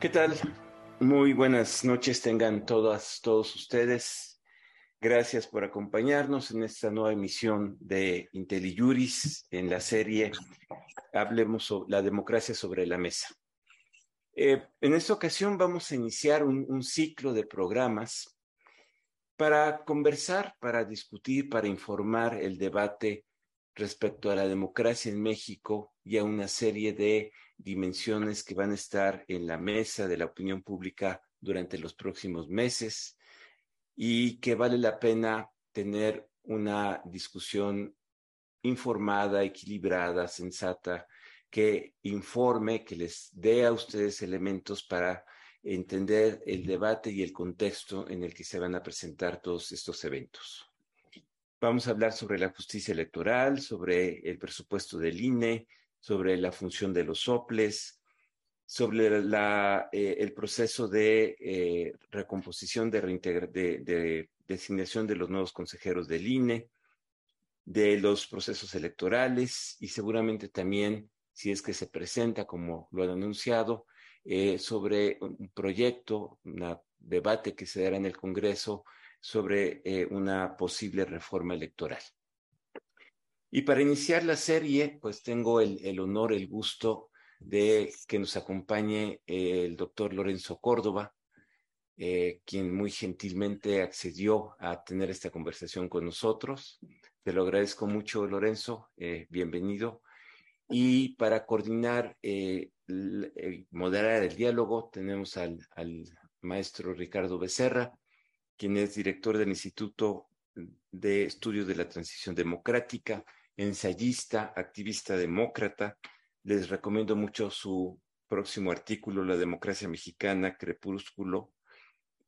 ¿Qué tal? Muy buenas noches tengan todas, todos ustedes. Gracias por acompañarnos en esta nueva emisión de IntelliJuris en la serie Hablemos sobre la democracia sobre la mesa. Eh, en esta ocasión vamos a iniciar un, un ciclo de programas para conversar, para discutir, para informar el debate respecto a la democracia en México y a una serie de dimensiones que van a estar en la mesa de la opinión pública durante los próximos meses y que vale la pena tener una discusión informada, equilibrada, sensata, que informe, que les dé a ustedes elementos para entender el debate y el contexto en el que se van a presentar todos estos eventos. Vamos a hablar sobre la justicia electoral, sobre el presupuesto del INE, sobre la función de los soples, sobre eh, el proceso de eh, recomposición, de, de, de designación de los nuevos consejeros del INE, de los procesos electorales y seguramente también, si es que se presenta como lo han anunciado, eh, sobre un proyecto, un debate que se dará en el Congreso sobre una posible reforma electoral. Y para iniciar la serie, pues tengo el, honor, el gusto de que nos acompañe eh, el doctor Lorenzo Córdoba, eh, quien muy gentilmente accedió a tener esta conversación con nosotros. Te lo agradezco mucho, Lorenzo. Eh, bienvenido. Y para coordinar, eh, moderar el diálogo, tenemos al, al maestro Ricardo Becerra, quien es director del Instituto de Estudios de la Transición Democrática, ensayista, activista demócrata. Les recomiendo mucho su próximo artículo, La democracia mexicana, Crepúsculo,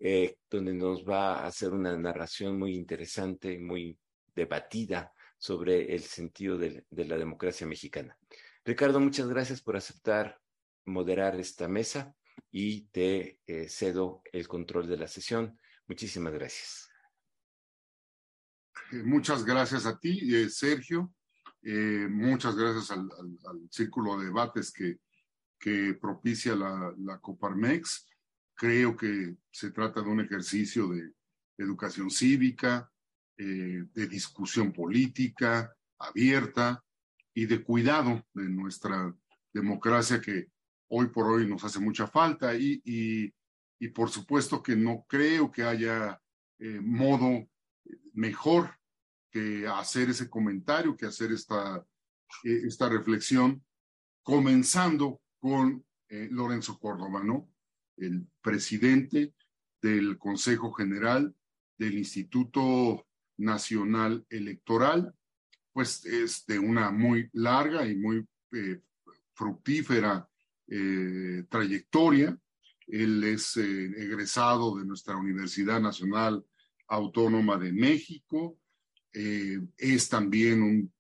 eh, donde nos va a hacer una narración muy interesante, muy debatida sobre el sentido de, la democracia mexicana. Ricardo, muchas gracias por aceptar moderar esta mesa y te eh, cedo el control de la sesión. Muchísimas gracias. Eh, muchas gracias a ti, Sergio. Eh, muchas gracias al, al, al, círculo de debates que, que propicia la, la, Coparmex. Creo que se trata de un ejercicio de educación cívica, eh, de discusión política abierta y de cuidado de nuestra democracia que hoy por hoy nos hace mucha falta y, y y por supuesto que no creo que haya eh, modo mejor que hacer ese comentario, que hacer esta, eh, esta reflexión, comenzando con eh, Lorenzo Córdoba, ¿no? El presidente del Consejo General del Instituto Nacional Electoral, pues es de una muy larga y muy eh, fructífera trayectoria él es egresado de nuestra Universidad Nacional Autónoma de México. Eh, es también un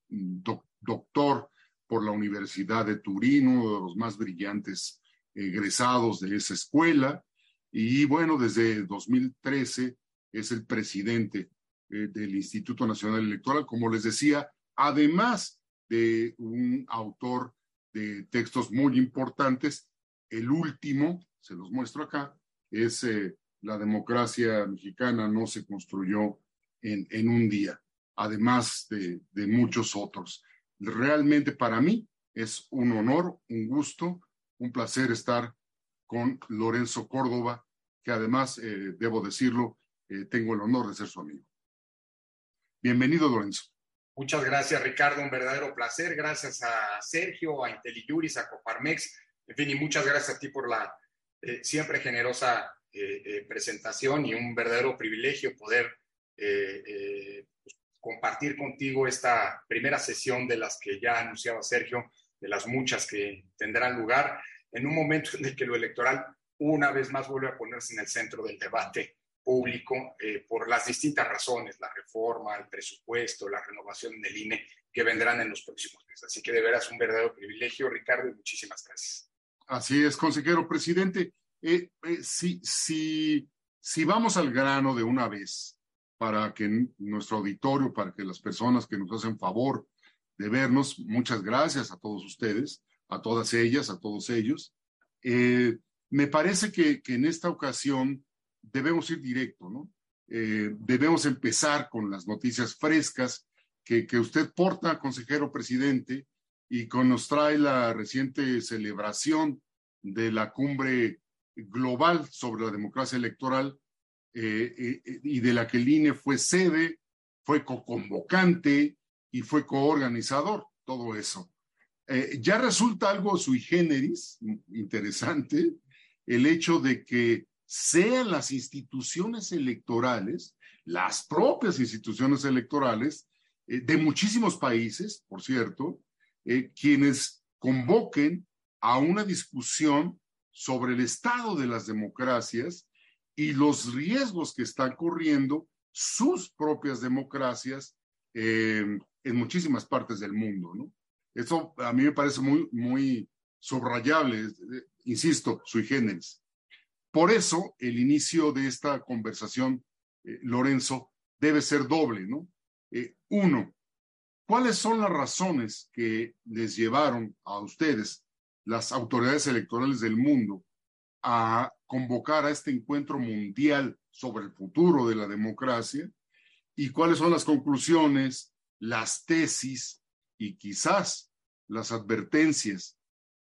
doc doctor por la Universidad de Turín, uno de los más brillantes egresados de esa escuela. Y bueno, desde 2013 es el presidente eh, del Instituto Nacional Electoral, como les decía, además de un autor de textos muy importantes. El último, se los muestro acá, es eh, la democracia mexicana no se construyó en, en un día, además de, muchos otros. Realmente para mí es un honor, un gusto, un placer estar con Lorenzo Córdoba, que además, eh, debo decirlo, eh, tengo el honor de ser su amigo. Bienvenido, Lorenzo. Muchas gracias, Ricardo. Un verdadero placer. Gracias a Sergio, a Intelijuris, a Coparmex. En fin, y muchas gracias a ti por la eh, siempre generosa presentación y un verdadero privilegio poder compartir contigo esta primera sesión de las que ya anunciaba Sergio, de las muchas que tendrán lugar en un momento en el que lo electoral una vez más vuelve a ponerse en el centro del debate público eh, por las distintas razones, la reforma, el presupuesto, la renovación del INE, que vendrán en los próximos meses. Así que de veras un verdadero privilegio, Ricardo, y muchísimas gracias. Así es, consejero presidente. Eh, eh, si, si, si vamos al grano de una vez, para que nuestro auditorio, para que las personas que nos hacen favor de vernos, muchas gracias a todos ustedes, a todas ellas, a todos ellos. Eh, me parece que, en esta ocasión debemos ir directo, ¿no? Eh, debemos empezar con las noticias frescas que, que usted porta, consejero presidente, y que nos trae la reciente celebración de la cumbre global sobre la democracia electoral eh, eh, y de la que el INE fue sede, fue co-convocante y fue coorganizador, todo eso. Eh, ya resulta algo sui generis, interesante, el hecho de que sean las instituciones electorales, las propias instituciones electorales de muchísimos países, por cierto, quienes convoquen a una discusión sobre el estado de las democracias y los riesgos que están corriendo sus propias democracias eh, en muchísimas partes del mundo. Eso a mí me parece muy, muy subrayable, eh, insisto, sui generis. Por eso, el inicio de esta conversación, eh, Lorenzo, debe ser doble, ¿no? uno, ¿cuáles son las razones que les llevaron a ustedes las autoridades electorales del mundo a convocar a este encuentro mundial sobre el futuro de la democracia y cuáles son las conclusiones, las tesis y quizás las advertencias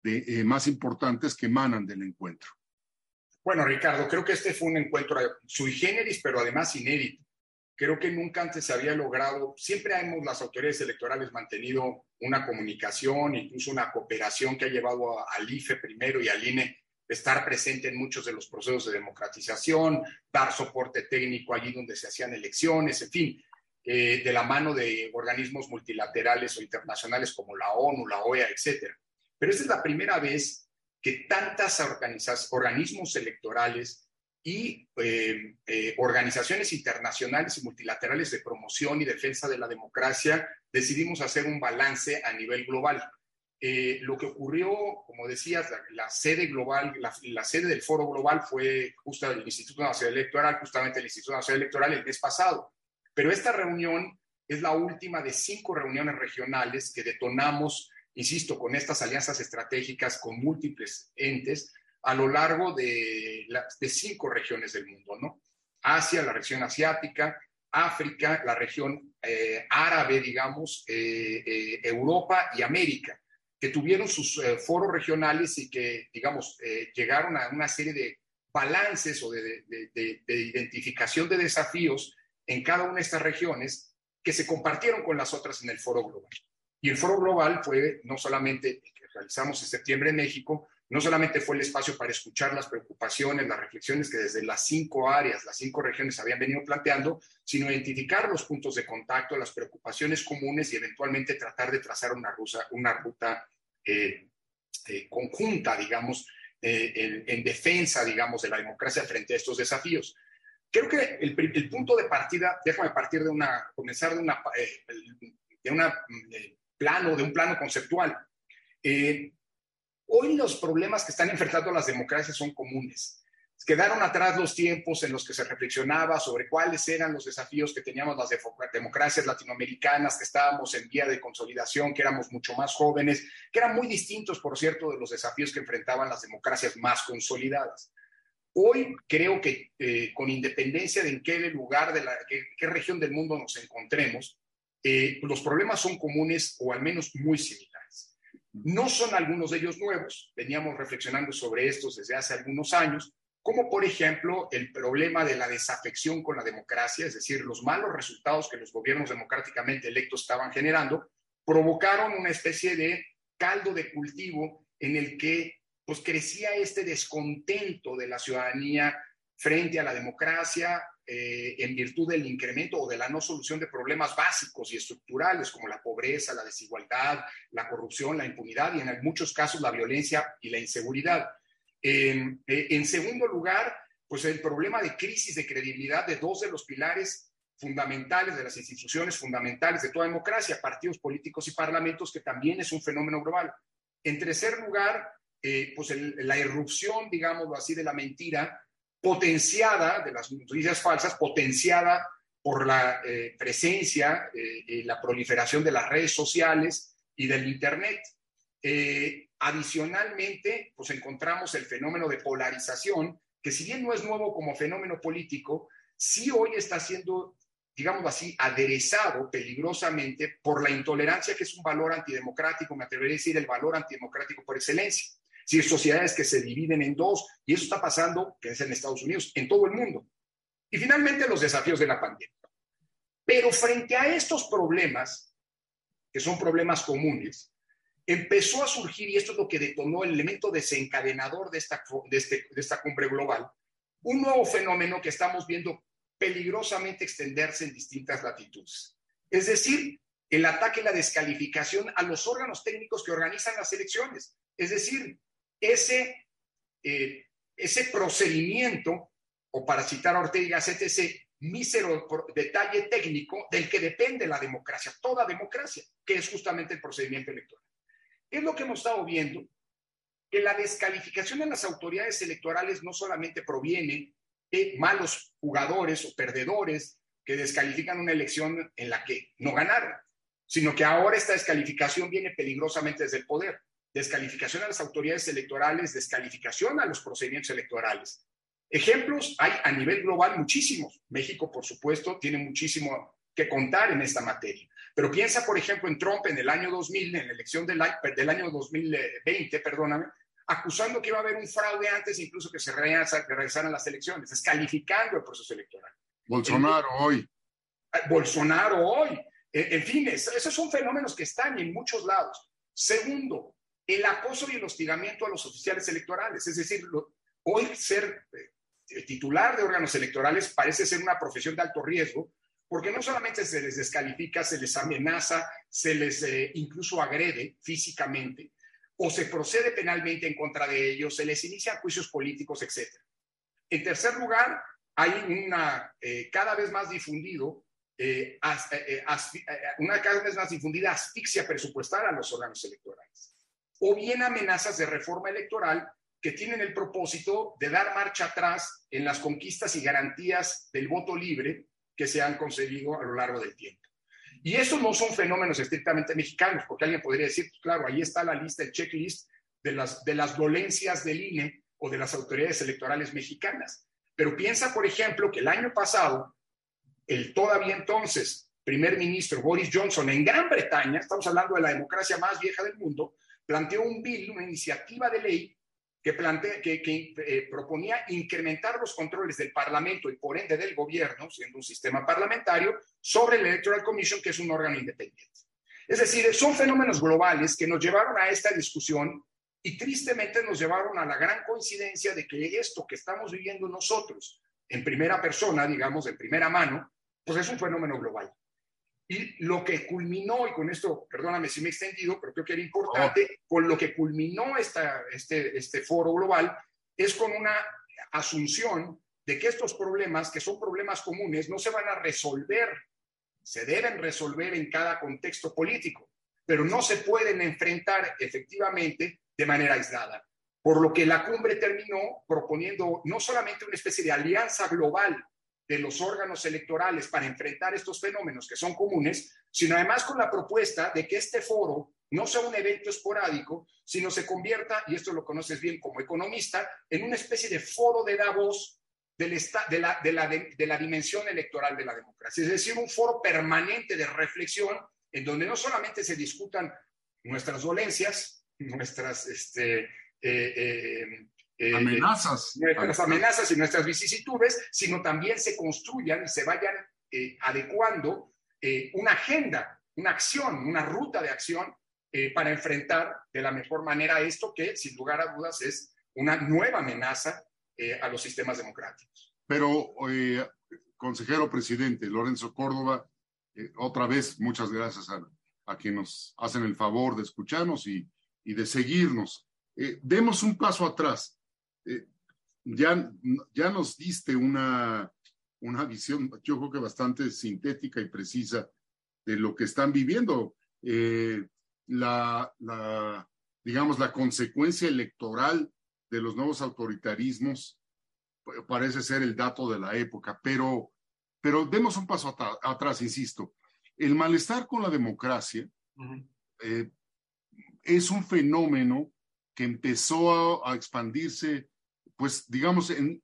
de, eh, más importantes que emanan del encuentro. Bueno, Ricardo, creo que este fue un encuentro sui generis, pero además inédito. Creo que nunca antes se había logrado, siempre hemos las autoridades electorales mantenido una comunicación, incluso una cooperación que ha llevado al IFE primero y al INE estar presente en muchos de los procesos de democratización, dar soporte técnico allí donde se hacían elecciones, en fin, eh, de la mano de organismos multilaterales o internacionales como la ONU, la OEA, etcétera. Pero esta es la primera vez que tantas organismos electorales y eh, eh, organizaciones internacionales y multilaterales de promoción y defensa de la democracia decidimos hacer un balance a nivel global. Eh, lo que ocurrió, como decías, la, sede global, la, sede del foro global fue justo el Instituto Nacional Electoral, justamente el Instituto Nacional Electoral el mes pasado. Pero esta reunión es la última de cinco reuniones regionales que detonamos, insisto, con estas alianzas estratégicas con múltiples entes a lo largo de, de cinco regiones del mundo, ¿no? Asia, la región asiática, África, la región eh, árabe, digamos, eh, eh, Europa y América, que tuvieron sus foros regionales y que, digamos, llegaron a una serie de balances o de, de, identificación de desafíos en cada una de estas regiones que se compartieron con las otras en el foro global. Y el foro global fue no solamente que realizamos en septiembre en México, no solamente fue el espacio para escuchar las preocupaciones, las reflexiones que desde las cinco áreas, las cinco regiones habían venido planteando, sino identificar los puntos de contacto, las preocupaciones comunes y eventualmente tratar de trazar una, ruta, una ruta eh, eh, conjunta, digamos, eh, en, defensa, digamos, de la democracia frente a estos desafíos. Creo que el, punto de partida, déjame partir de una, comenzar de una, de una plano, de un plano conceptual. Hoy los problemas que están enfrentando las democracias son comunes. Quedaron atrás los tiempos en los que se reflexionaba sobre cuáles eran los desafíos que teníamos las democracias latinoamericanas, que estábamos en vía de consolidación, que éramos mucho más jóvenes, que eran muy distintos, por cierto, de los desafíos que enfrentaban las democracias más consolidadas. Hoy creo que eh, con independencia de en qué lugar, de la, qué, región del mundo nos encontremos, eh, los problemas son comunes o al menos muy similares. No son algunos de ellos nuevos, veníamos reflexionando sobre estos desde hace algunos años, como por ejemplo el problema de la desafección con la democracia, es decir, los malos resultados que los gobiernos democráticamente electos estaban generando, provocaron una especie de caldo de cultivo en el que pues crecía este descontento de la ciudadanía frente a la democracia, eh, en virtud del incremento o de la no solución de problemas básicos y estructurales como la pobreza, la desigualdad, la corrupción, la impunidad y en muchos casos la violencia y la inseguridad. Eh, en segundo lugar, pues el problema de crisis de credibilidad de dos de los pilares fundamentales de las instituciones fundamentales de toda democracia, partidos políticos y parlamentos, que también es un fenómeno global. En tercer lugar, eh, pues la irrupción, digámoslo así, de la mentira potenciada, de las noticias falsas, potenciada por la eh, presencia y la proliferación de las redes sociales y del Internet. Adicionalmente, pues encontramos el fenómeno de polarización, que si bien no es nuevo como fenómeno político, sí hoy está siendo, digamos así, aderezado peligrosamente por la intolerancia, que es un valor antidemocrático, me atrevería a decir el valor antidemocrático por excelencia. Si hay sociedades que se dividen en dos, y eso está pasando, que es en Estados Unidos, en todo el mundo. Y finalmente los desafíos de la pandemia. Pero frente a estos problemas, que son problemas comunes, empezó a surgir, y esto es lo que detonó el elemento desencadenador de esta, este, de esta cumbre global, un nuevo fenómeno que estamos viendo peligrosamente extenderse en distintas latitudes. Es decir, el ataque y la descalificación a los órganos técnicos que organizan las elecciones. Es decir, ese, eh, ese procedimiento, o para citar a Ortega, ese mísero detalle técnico del que depende la democracia, toda democracia, que es justamente el procedimiento electoral. ¿Qué es lo que hemos estado viendo? Que la descalificación de las autoridades electorales no solamente proviene de malos jugadores o perdedores que descalifican una elección en la que no ganaron, sino que ahora esta descalificación viene peligrosamente desde el poder. Descalificación a las autoridades electorales, descalificación a los procedimientos electorales. Ejemplos hay a nivel global muchísimos. México, por supuesto, tiene muchísimo que contar en esta materia. Pero piensa, por ejemplo, en Trump en el año 2000, en la elección del, del año 2020, perdóname, acusando que iba a haber un fraude antes incluso que se regresaran las elecciones, descalificando el proceso electoral. Bolsonaro hoy. Eh, Bolsonaro hoy. En fin, esos son fenómenos que están en muchos lados. Segundo, el acoso y el hostigamiento a los oficiales electorales. Es decir, hoy ser eh, titular de órganos electorales parece ser una profesión de alto riesgo, porque no solamente se les descalifica, se les amenaza, se les eh, incluso agrede físicamente, o se procede penalmente en contra de ellos, se les inician juicios políticos, etc. En tercer lugar, hay una eh, cada vez más difundido, eh, una cada vez más difundida asfixia presupuestal a los órganos electorales, o bien amenazas de reforma electoral que tienen el propósito de dar marcha atrás en las conquistas y garantías del voto libre que se han conseguido a lo largo del tiempo. Y esos no son fenómenos estrictamente mexicanos, porque alguien podría decir, pues claro, ahí está la lista, el checklist de las, de las dolencias del INE o de las autoridades electorales mexicanas. Pero piensa, por ejemplo, que el año pasado, el todavía entonces primer ministro Boris Johnson en Gran Bretaña, estamos hablando de la democracia más vieja del mundo, planteó un bill, una iniciativa de ley que, que, eh, proponía incrementar los controles del Parlamento y por ende del gobierno, siendo un sistema parlamentario, sobre el Electoral Commission, que es un órgano independiente. Es decir, son fenómenos globales que nos llevaron a esta discusión y tristemente nos llevaron a la gran coincidencia de que esto que estamos viviendo nosotros en primera persona, digamos, en primera mano, pues es un fenómeno global. Y lo que culminó, y con esto, perdóname si me he extendido, pero creo que era importante, con lo que culminó esta, este, este foro global, es con una asunción de que estos problemas, que son problemas comunes, no se van a resolver, se deben resolver en cada contexto político, pero no se pueden enfrentar efectivamente de manera aislada. Por lo que la cumbre terminó proponiendo no solamente una especie de alianza global de los órganos electorales para enfrentar estos fenómenos que son comunes, sino además con la propuesta de que este foro no sea un evento esporádico, sino se convierta, y esto lo conoces bien como economista, en una especie de foro de Davos del de, la, de, la, de, la, dimensión electoral de la democracia. Es decir, un foro permanente de reflexión en donde no solamente se discutan nuestras dolencias, nuestras este, eh, eh, eh, amenazas. nuestras amenazas y nuestras vicisitudes, sino también se construyan y se vayan eh, adecuando eh, una agenda, una acción, una ruta de acción para enfrentar de la mejor manera esto que, sin lugar a dudas, es una nueva amenaza a los sistemas democráticos. Pero, consejero presidente Lorenzo Córdoba, otra vez muchas gracias a, a quienes nos hacen el favor de escucharnos y, y de seguirnos. demos un paso atrás. Eh, ya, ya nos diste una, una visión, yo creo que bastante sintética y precisa de lo que están viviendo. Eh, la, la, digamos, la consecuencia electoral de los nuevos autoritarismos parece ser el dato de la época, pero, pero demos un paso atrás, insisto. El malestar con la democracia, eh, es un fenómeno que empezó a, expandirse, pues digamos, en,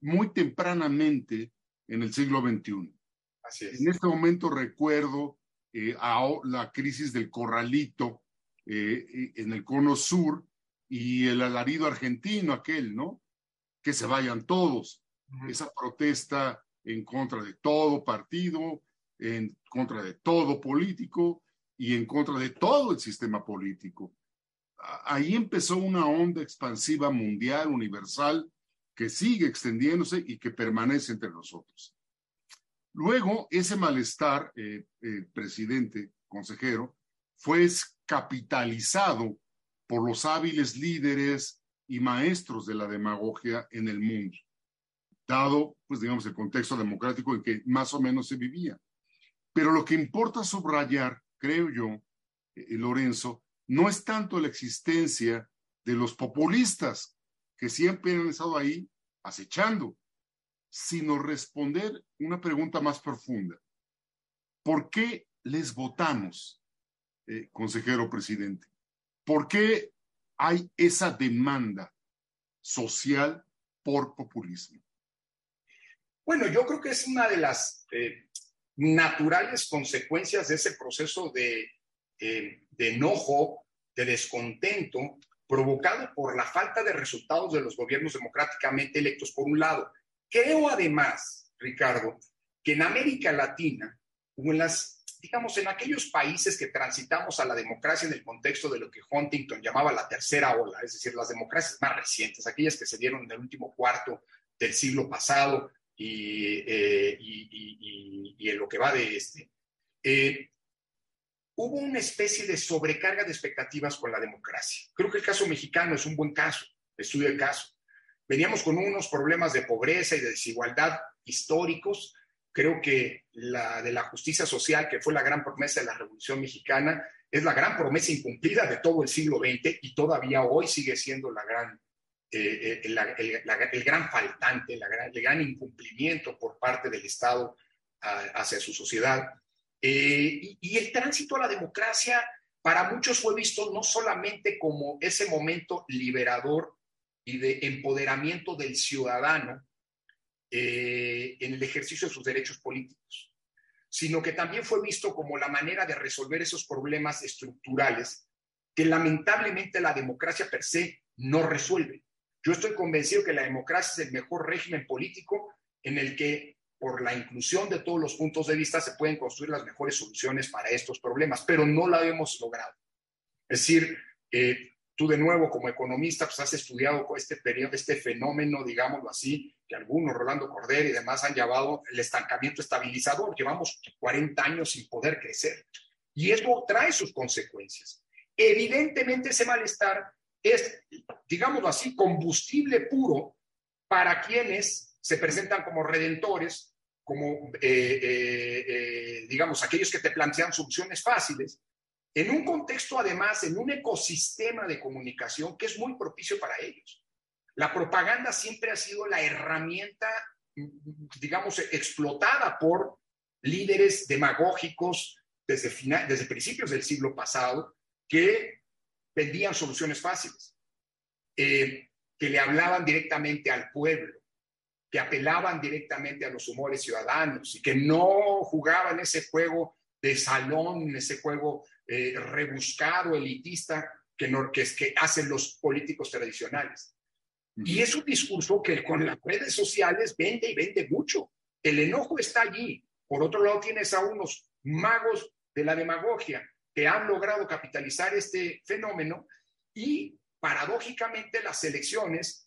muy tempranamente en el siglo XXI. Así es. En este momento recuerdo eh, a la crisis del corralito eh, en el cono sur y el alarido argentino aquel, ¿no? Que se vayan todos. Esa protesta en contra de todo partido, en contra de todo político y en contra de todo el sistema político. Ahí empezó una onda expansiva mundial, universal, que sigue extendiéndose y que permanece entre nosotros. Luego, ese malestar, eh, eh, presidente, consejero, fue capitalizado por los hábiles líderes y maestros de la demagogia en el mundo, dado, pues digamos, el contexto democrático en que más o menos se vivía. Pero lo que importa subrayar, creo yo, eh, Lorenzo, no es tanto la existencia de los populistas que siempre han estado ahí acechando, sino responder una pregunta más profunda. ¿Por qué les votamos, eh, consejero presidente? ¿Por qué hay esa demanda social por populismo? Bueno, yo creo que es una de las eh, naturales consecuencias de ese proceso de, eh, de enojo, de descontento, provocado por la falta de resultados de los gobiernos democráticamente electos, por un lado. Creo además, Ricardo, que en América Latina o en las, digamos, en aquellos países que transitamos a la democracia en el contexto de lo que Huntington llamaba la tercera ola, es decir, las democracias más recientes, aquellas que se dieron en el último cuarto del siglo pasado, eh, y, y, en lo que va de este, eh, hubo una especie de sobrecarga de expectativas con la democracia. Creo que el caso mexicano es un buen caso, estudio de caso. Veníamos con unos problemas de pobreza y de desigualdad históricos. Creo que la de la justicia social, que fue la gran promesa de la Revolución Mexicana, es la gran promesa incumplida de todo el siglo XX y todavía hoy sigue siendo la gran eh, el, gran faltante, el gran incumplimiento por parte del Estado hacia su sociedad. Eh, y, el tránsito a la democracia para muchos fue visto no solamente como ese momento liberador y de empoderamiento del ciudadano eh, en el ejercicio de sus derechos políticos, sino que también fue visto como la manera de resolver esos problemas estructurales que lamentablemente la democracia per se no resuelve. Yo estoy convencido que la democracia es el mejor régimen político en el que por la inclusión de todos los puntos de vista se pueden construir las mejores soluciones para estos problemas, pero no la hemos logrado. Es decir, eh, tú de nuevo como economista pues has estudiado este periodo, este fenómeno, digámoslo así, que algunos, Rolando Cordero y demás han llamado el estancamiento estabilizador. Llevamos 40 años sin poder crecer y eso trae sus consecuencias. Evidentemente ese malestar es, digámoslo así, combustible puro para quienes se presentan como redentores, como, eh, eh, eh, digamos, aquellos que te plantean soluciones fáciles, en un contexto, además, en un ecosistema de comunicación que es muy propicio para ellos. La propaganda siempre ha sido la herramienta, digamos, explotada por líderes demagógicos desde, final, desde principios del siglo pasado que vendían soluciones fáciles, eh, que le hablaban directamente al pueblo, que apelaban directamente a los humores ciudadanos y que no jugaban ese juego de salón, ese juego eh, rebuscado, elitista, que, no, que, es, que hacen los políticos tradicionales. Y es un discurso que con las redes sociales vende y vende mucho. El enojo está allí. Por otro lado, tienes a unos magos de la demagogia que han logrado capitalizar este fenómeno y paradójicamente las elecciones,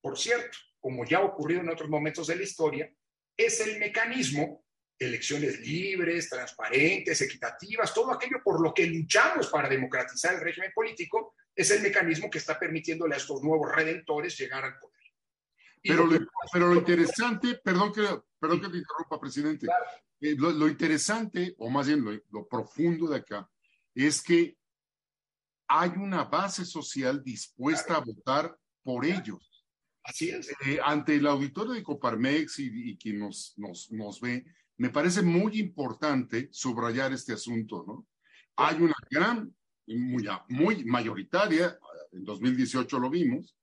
por cierto, como ya ha ocurrido en otros momentos de la historia, es el mecanismo, elecciones libres, transparentes, equitativas, todo aquello por lo que luchamos para democratizar el régimen político, es el mecanismo que está permitiéndole a estos nuevos redentores llegar al poder. Pero lo, pero lo interesante, perdón que, perdón que te interrumpa, presidente, eh, lo, interesante, o más bien lo, profundo de acá, es que hay una base social dispuesta a votar por ellos. Así es. Eh, ante el auditorio de Coparmex y, quien nos, nos, nos, ve, me parece muy importante subrayar este asunto, ¿no? Hay una gran muy, muy mayoritaria, en 2018 lo vimos,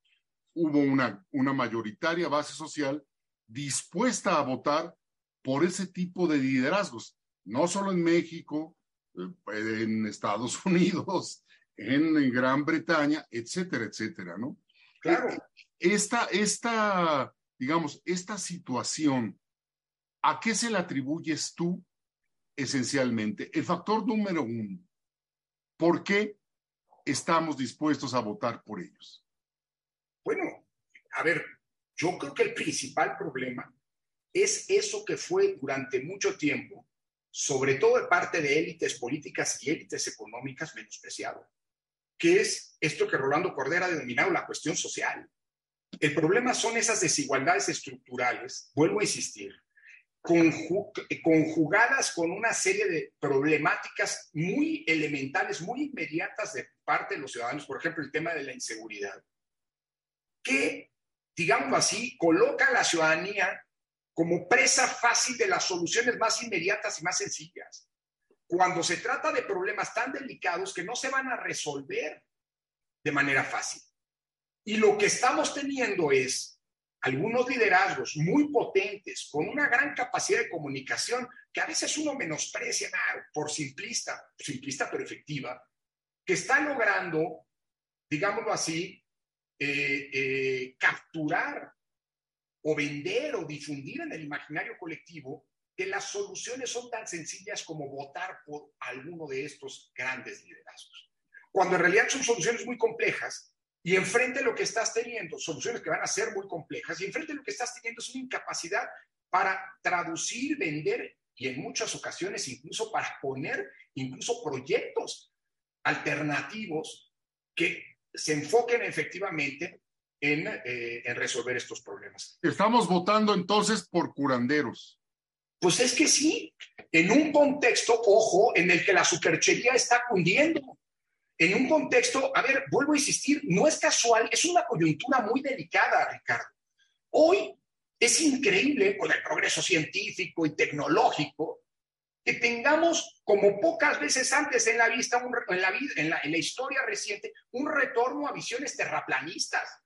hubo una, una mayoritaria base social dispuesta a votar por ese tipo de liderazgos, no solo en México, eh, en Estados Unidos, en Gran Bretaña, etcétera, etcétera, ¿no? Claro. Esta, esta, digamos, esta situación, ¿a qué se la atribuyes tú esencialmente? El factor número uno, ¿por qué estamos dispuestos a votar por ellos? Bueno, a ver, yo creo que el principal problema es eso que fue durante mucho tiempo, sobre todo de parte de élites políticas y élites económicas, menospreciado, que es esto que Rolando Cordera ha denominado la cuestión social. El problema son esas desigualdades estructurales, vuelvo a insistir, conjugadas con una serie de problemáticas muy elementales, muy inmediatas de parte de los ciudadanos, por ejemplo, el tema de la inseguridad, que, digámoslo así, coloca a la ciudadanía como presa fácil de las soluciones más inmediatas y más sencillas, cuando se trata de problemas tan delicados que no se van a resolver de manera fácil. Y lo que estamos teniendo es algunos liderazgos muy potentes, con una gran capacidad de comunicación, que a veces uno menosprecia por simplista, simplista pero efectiva, que está logrando, digámoslo así, eh, eh, capturar o vender o difundir en el imaginario colectivo que las soluciones son tan sencillas como votar por alguno de estos grandes liderazgos. Cuando en realidad son soluciones muy complejas y enfrente lo que estás teniendo, soluciones que van a ser muy complejas, y enfrente lo que estás teniendo es una incapacidad para traducir, vender y en muchas ocasiones incluso para poner incluso proyectos alternativos que se enfoquen efectivamente en, eh, en resolver estos problemas. Estamos votando entonces por curanderos. Pues es que sí, en un contexto, ojo, en el que la superchería está cundiendo en un contexto, a ver, vuelvo a insistir, no es casual, es una coyuntura muy delicada, Ricardo. Hoy es increíble con el progreso científico y tecnológico que tengamos, como pocas veces antes en la, vista, en, la, historia reciente, un retorno a visiones terraplanistas,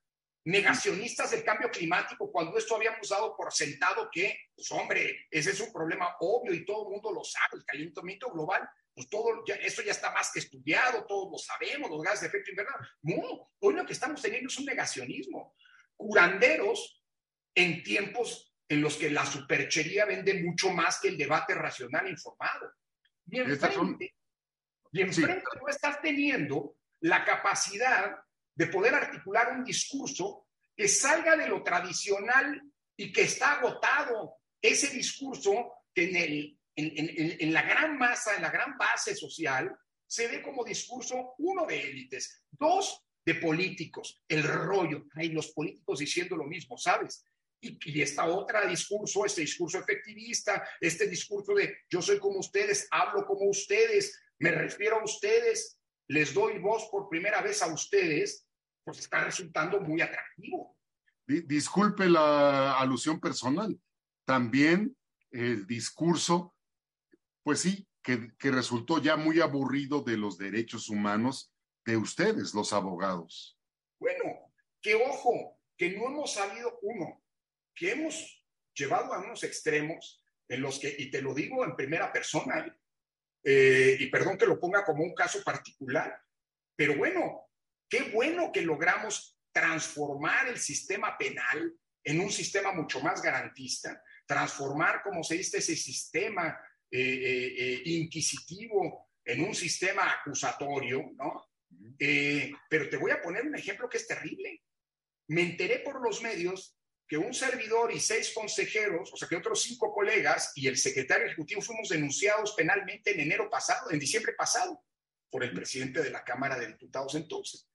negacionistas del cambio climático, cuando esto habíamos dado por sentado que, pues hombre, ese es un problema obvio y todo el mundo lo sabe, el calentamiento global pues todo, ya, esto ya está más que estudiado, todos lo sabemos, los gases de efecto invernadero. No, hoy lo que estamos teniendo es un negacionismo. Curanderos en tiempos en los que la superchería vende mucho más que el debate racional informado. Y enfrente, y enfrente no estás teniendo la capacidad de poder articular un discurso que salga de lo tradicional y que está agotado. Ese discurso que en el en, la gran masa, en la gran base social, se ve como discurso, uno, de élites, dos, de políticos, el rollo, hay los políticos diciendo lo mismo, ¿sabes? Y, y, esta otra discurso, este discurso efectivista, este discurso de yo soy como ustedes, hablo como ustedes, me refiero a ustedes, les doy voz por primera vez a ustedes, pues está resultando muy atractivo. Disculpe la alusión personal. También el discurso pues sí, que, resultó ya muy aburrido de los derechos humanos de ustedes, los abogados. Bueno, que ojo, que no hemos sabido uno, que hemos llevado a unos extremos en los que, y te lo digo en primera persona, eh, y perdón que lo ponga como un caso particular, pero bueno, qué bueno que logramos transformar el sistema penal en un sistema mucho más garantista, transformar, como se dice, ese sistema eh, eh, inquisitivo en un sistema acusatorio, ¿no? pero te voy a poner un ejemplo que es terrible. Me enteré por los medios que un servidor y seis consejeros, o sea que otros cinco colegas y el secretario ejecutivo fuimos denunciados penalmente en enero pasado, en diciembre pasado, por el presidente de la Cámara de Diputados entonces.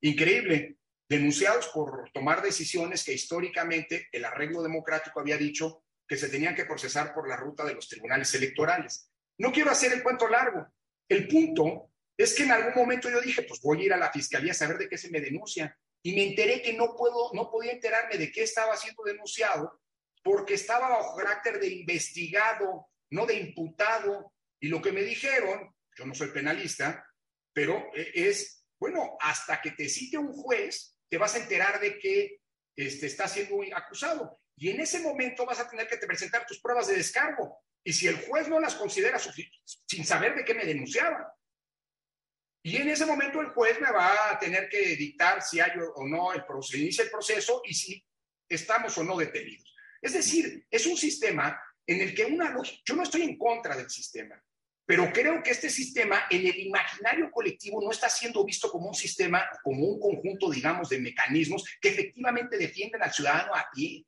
Increíble, denunciados por tomar decisiones que históricamente el arreglo democrático había dicho que se tenían que procesar por la ruta de los tribunales electorales. No quiero hacer el cuento largo. El punto es que en algún momento yo dije, pues voy a ir a la fiscalía a saber de qué se me denuncia. Y me enteré que no puedo, no podía enterarme de qué estaba siendo denunciado porque estaba bajo carácter de investigado, no de imputado. Y lo que me dijeron, yo no soy penalista, pero eh, es, bueno, hasta que te cite un juez, te vas a enterar de que este, está siendo acusado. Y en ese momento vas a tener que presentar tus pruebas de descargo. Y si el juez no las considera sin saber de qué me denunciaban. Y en ese momento el juez me va a tener que dictar si hay o no el proceso, inicia el proceso y si estamos o no detenidos. Es decir, es un sistema en el que una yo no estoy en contra del sistema, pero creo que este sistema en el imaginario colectivo no está siendo visto como un sistema, como un conjunto, digamos, de mecanismos que efectivamente defienden al ciudadano a pie.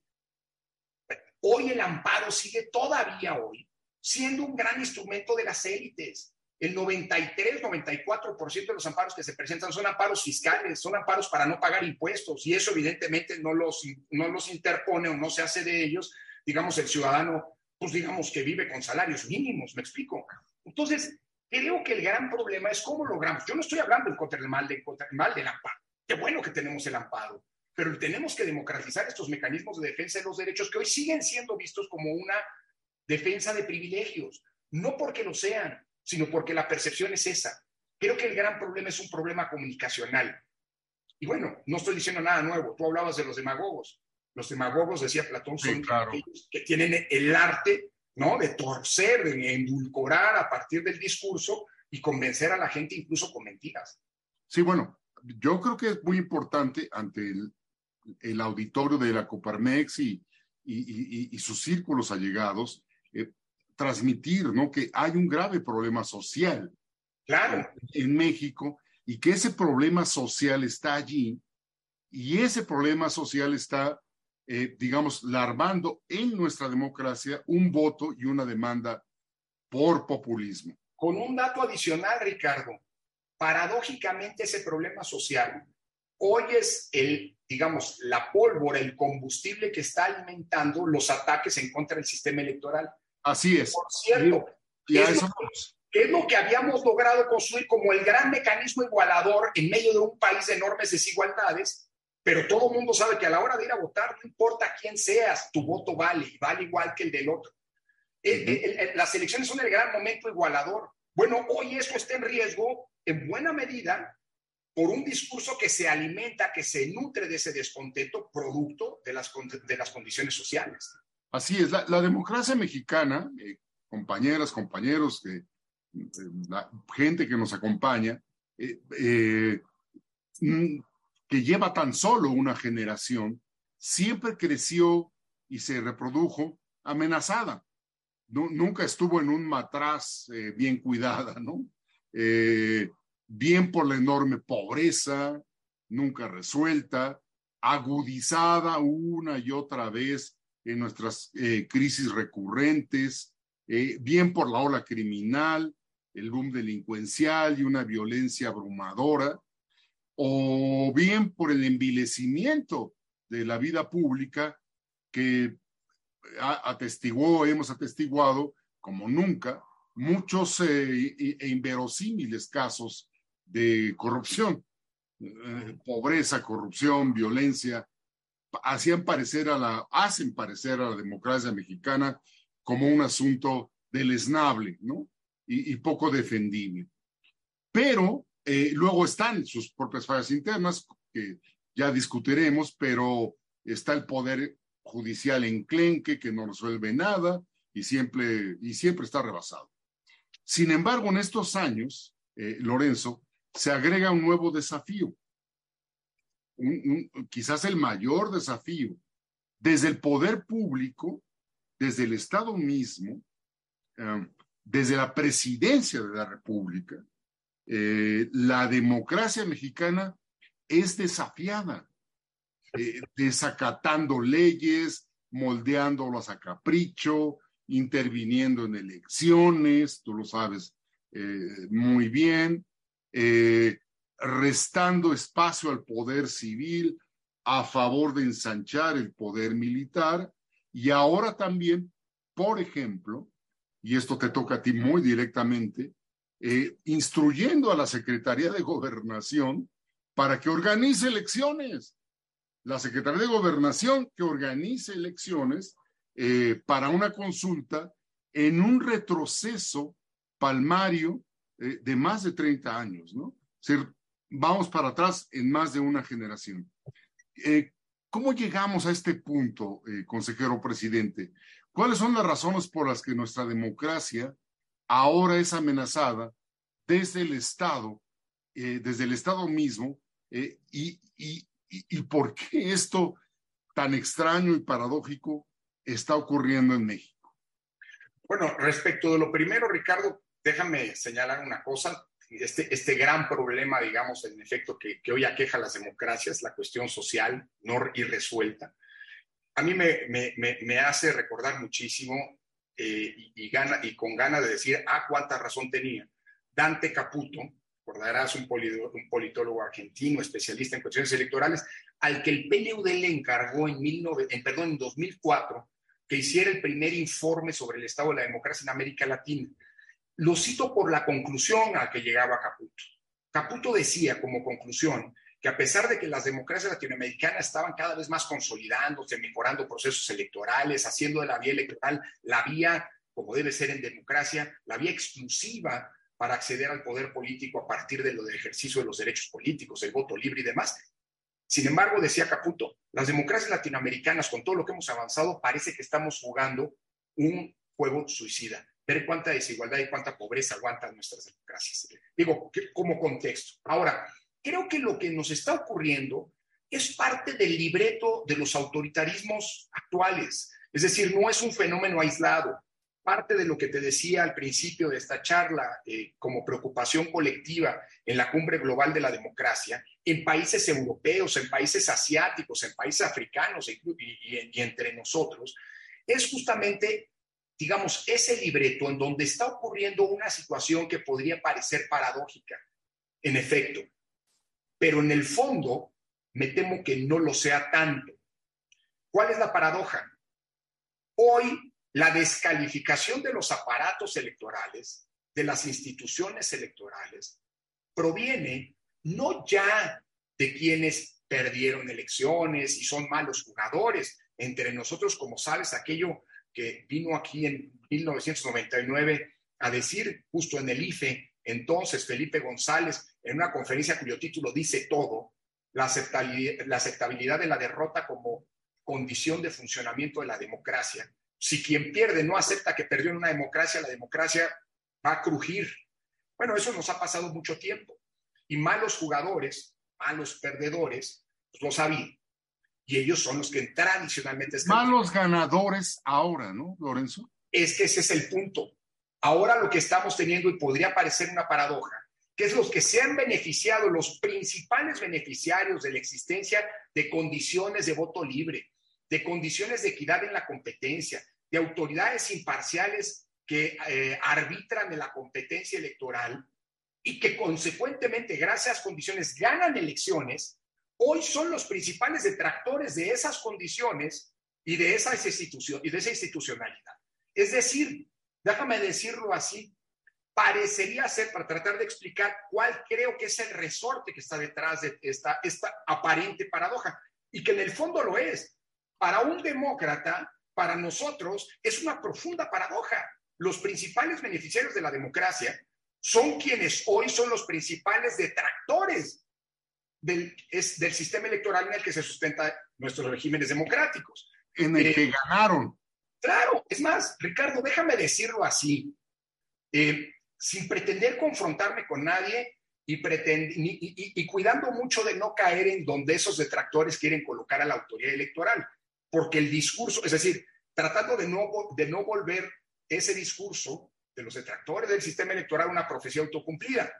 Hoy el amparo sigue todavía hoy siendo un gran instrumento de las élites. El 93, 94% de los amparos que se presentan son amparos fiscales, son amparos para no pagar impuestos y eso evidentemente no los, no los interpone o no se hace de ellos, digamos, el ciudadano, pues digamos que vive con salarios mínimos, me explico. Entonces, creo que el gran problema es cómo logramos. Yo no estoy hablando en contra del mal, de, contra el mal del amparo. Qué bueno que tenemos el amparo, pero tenemos que democratizar estos mecanismos de defensa de los derechos que hoy siguen siendo vistos como una defensa de privilegios, no porque lo sean, sino porque la percepción es esa. Creo que el gran problema es un problema comunicacional. Y bueno, no estoy diciendo nada nuevo, tú hablabas de los demagogos. Los demagogos, decía Platón, son aquellos que tienen el arte ¿no? de torcer, de endulcorar a partir del discurso y convencer a la gente incluso con mentiras. Sí, bueno, yo creo que es muy importante ante el, el auditorio de la Coparmex y, y, y, sus círculos allegados transmitir ¿no? que hay un grave problema social claro. en México y que ese problema social está allí y ese problema social está, eh, digamos, larvando en nuestra democracia un voto y una demanda por populismo. Con un dato adicional, Ricardo, paradójicamente ese problema social hoy es el, digamos, la pólvora, el combustible que está alimentando los ataques en contra del sistema electoral. Así es. Por cierto, ¿qué es, lo, que habíamos logrado construir como el gran mecanismo igualador en medio de un país de enormes desigualdades? Pero todo el mundo sabe que a la hora de ir a votar, no importa quién seas, tu voto vale y vale igual que el del otro. las elecciones son el gran momento igualador. Bueno, hoy eso está en riesgo en buena medida por un discurso que se alimenta, que se nutre de ese descontento producto de las, de las condiciones sociales. Así es, la, democracia mexicana, eh, compañeras, compañeros, eh, la gente que nos acompaña, eh, mm, que lleva tan solo una generación, siempre creció y se reprodujo amenazada. nunca estuvo en un matraz bien cuidada, ¿no? bien por la enorme pobreza, nunca resuelta, agudizada una y otra vez en nuestras eh, crisis recurrentes, eh, bien por la ola criminal, el boom delincuencial y una violencia abrumadora, o bien por el envilecimiento de la vida pública que atestiguó, hemos atestiguado como nunca, muchos eh, e inverosímiles casos de corrupción, pobreza, corrupción, violencia, hacían parecer a la, hacen parecer a la democracia mexicana como un asunto deleznable, ¿no? Y, poco defendible. Pero eh, luego están sus propias fallas internas, que ya discutiremos, pero está el poder judicial enclenque que no resuelve nada y siempre, y siempre está rebasado. Sin embargo, en estos años, eh, Lorenzo, se agrega un nuevo desafío quizás el mayor desafío desde el poder público, desde el Estado mismo, eh, desde la presidencia de la República, eh, la democracia mexicana es desafiada, eh, desacatando leyes, moldeándolas a capricho, interviniendo en elecciones, tú lo sabes muy bien, restando espacio al poder civil a favor de ensanchar el poder militar y ahora también, por ejemplo, y esto te toca a ti muy directamente, eh, instruyendo a la Secretaría de Gobernación para que organice elecciones. La Secretaría de Gobernación que organice elecciones eh, para una consulta en un retroceso palmario eh, de más de 30 años, ¿no? Vamos para atrás en más de una generación. Eh, ¿Cómo llegamos a este punto, eh, consejero presidente? ¿Cuáles son las razones por las que nuestra democracia ahora es amenazada desde el Estado, desde el Estado mismo, y, y por qué esto tan extraño y paradójico está ocurriendo en México? Bueno, respecto de lo primero, Ricardo, déjame señalar una cosa. Este, este gran problema, digamos, en efecto, que, que hoy aqueja a las democracias, la cuestión social no irresuelta, a mí me, me, me, hace recordar muchísimo eh, y, gana, y con ganas de decir, ah, cuánta razón tenía. Dante Caputo, recordarás, un, un politólogo argentino, especialista en cuestiones electorales, al que el PNUD le encargó en, en, perdón, en 2004 que hiciera el primer informe sobre el estado de la democracia en América Latina. Lo cito por la conclusión a que llegaba Caputo. Caputo decía como conclusión que a pesar de que las democracias latinoamericanas estaban cada vez más consolidándose, mejorando procesos electorales, haciendo de la vía electoral la vía, como debe ser en democracia, la vía exclusiva para acceder al poder político a partir de lo del ejercicio de los derechos políticos, el voto libre y demás. Sin embargo, decía Caputo, las democracias latinoamericanas, con todo lo que hemos avanzado, parece que estamos jugando un juego suicida ver cuánta desigualdad y cuánta pobreza aguantan nuestras democracias. Digo, como contexto. Ahora, creo que lo que nos está ocurriendo es parte del libreto de los autoritarismos actuales. Es decir, no es un fenómeno aislado. Parte de lo que te decía al principio de esta charla eh, como preocupación colectiva en la cumbre global de la democracia, en países europeos, en países asiáticos, en países africanos y, y entre nosotros, es justamente digamos, ese libreto en donde está ocurriendo una situación que podría parecer paradójica, en efecto, pero en el fondo me temo que no lo sea tanto. ¿Cuál es la paradoja? Hoy la descalificación de los aparatos electorales, de las instituciones electorales, proviene no ya de quienes perdieron elecciones y son malos jugadores. Entre nosotros, como sabes, aquello que vino aquí en 1999 a decir justo en el IFE, entonces Felipe González, en una conferencia cuyo título dice todo, la aceptabilidad, de la derrota como condición de funcionamiento de la democracia. Si quien pierde no acepta que perdió en una democracia, la democracia va a crujir. Bueno, eso nos ha pasado mucho tiempo. Y malos jugadores, malos perdedores, pues lo sabían y ellos son los que tradicionalmente están. Malos ganadores ahora, ¿no, Lorenzo? Es que ese es el punto. Ahora lo que estamos teniendo, y podría parecer una paradoja, que es los que se han beneficiado, los principales beneficiarios de la existencia de condiciones de voto libre, de condiciones de equidad en la competencia, de autoridades imparciales que eh, arbitran en la competencia electoral y que consecuentemente, gracias a esas condiciones, ganan elecciones, hoy son los principales detractores de esas condiciones y de esa, institución, y de esa institucionalidad. Es decir, déjame decirlo así, parecería ser, para tratar de explicar cuál creo que es el resorte que está detrás de esta aparente paradoja, y que en el fondo lo es. Para un demócrata, para nosotros, es una profunda paradoja. Los principales beneficiarios de la democracia son quienes hoy son los principales detractores del, es del sistema electoral en el que se sustenta nuestros regímenes democráticos. En el que eh, ganaron. Claro, es más, Ricardo, déjame decirlo así, eh, sin pretender confrontarme con nadie y, y, y, cuidando mucho de no caer en donde esos detractores quieren colocar a la autoridad electoral, porque el discurso, es decir, tratando de no, de no volver ese discurso de los detractores del sistema electoral una profecía autocumplida.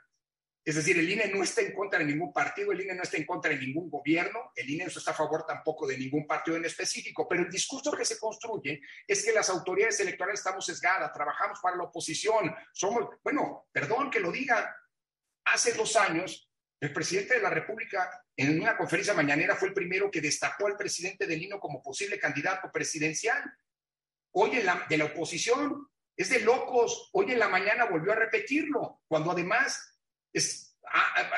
Es decir, el INE no está en contra de ningún partido, el INE no está en contra de ningún gobierno, el INE no está a favor tampoco de ningún partido en específico, pero el discurso que se construye es que las autoridades electorales estamos sesgadas, trabajamos para la oposición, somos, bueno, perdón que lo diga, hace dos años el presidente de la República en una conferencia mañanera fue el primero que destacó al presidente del INE como posible candidato presidencial. Hoy en la, de la oposición es de locos, hoy en la mañana volvió a repetirlo, cuando además es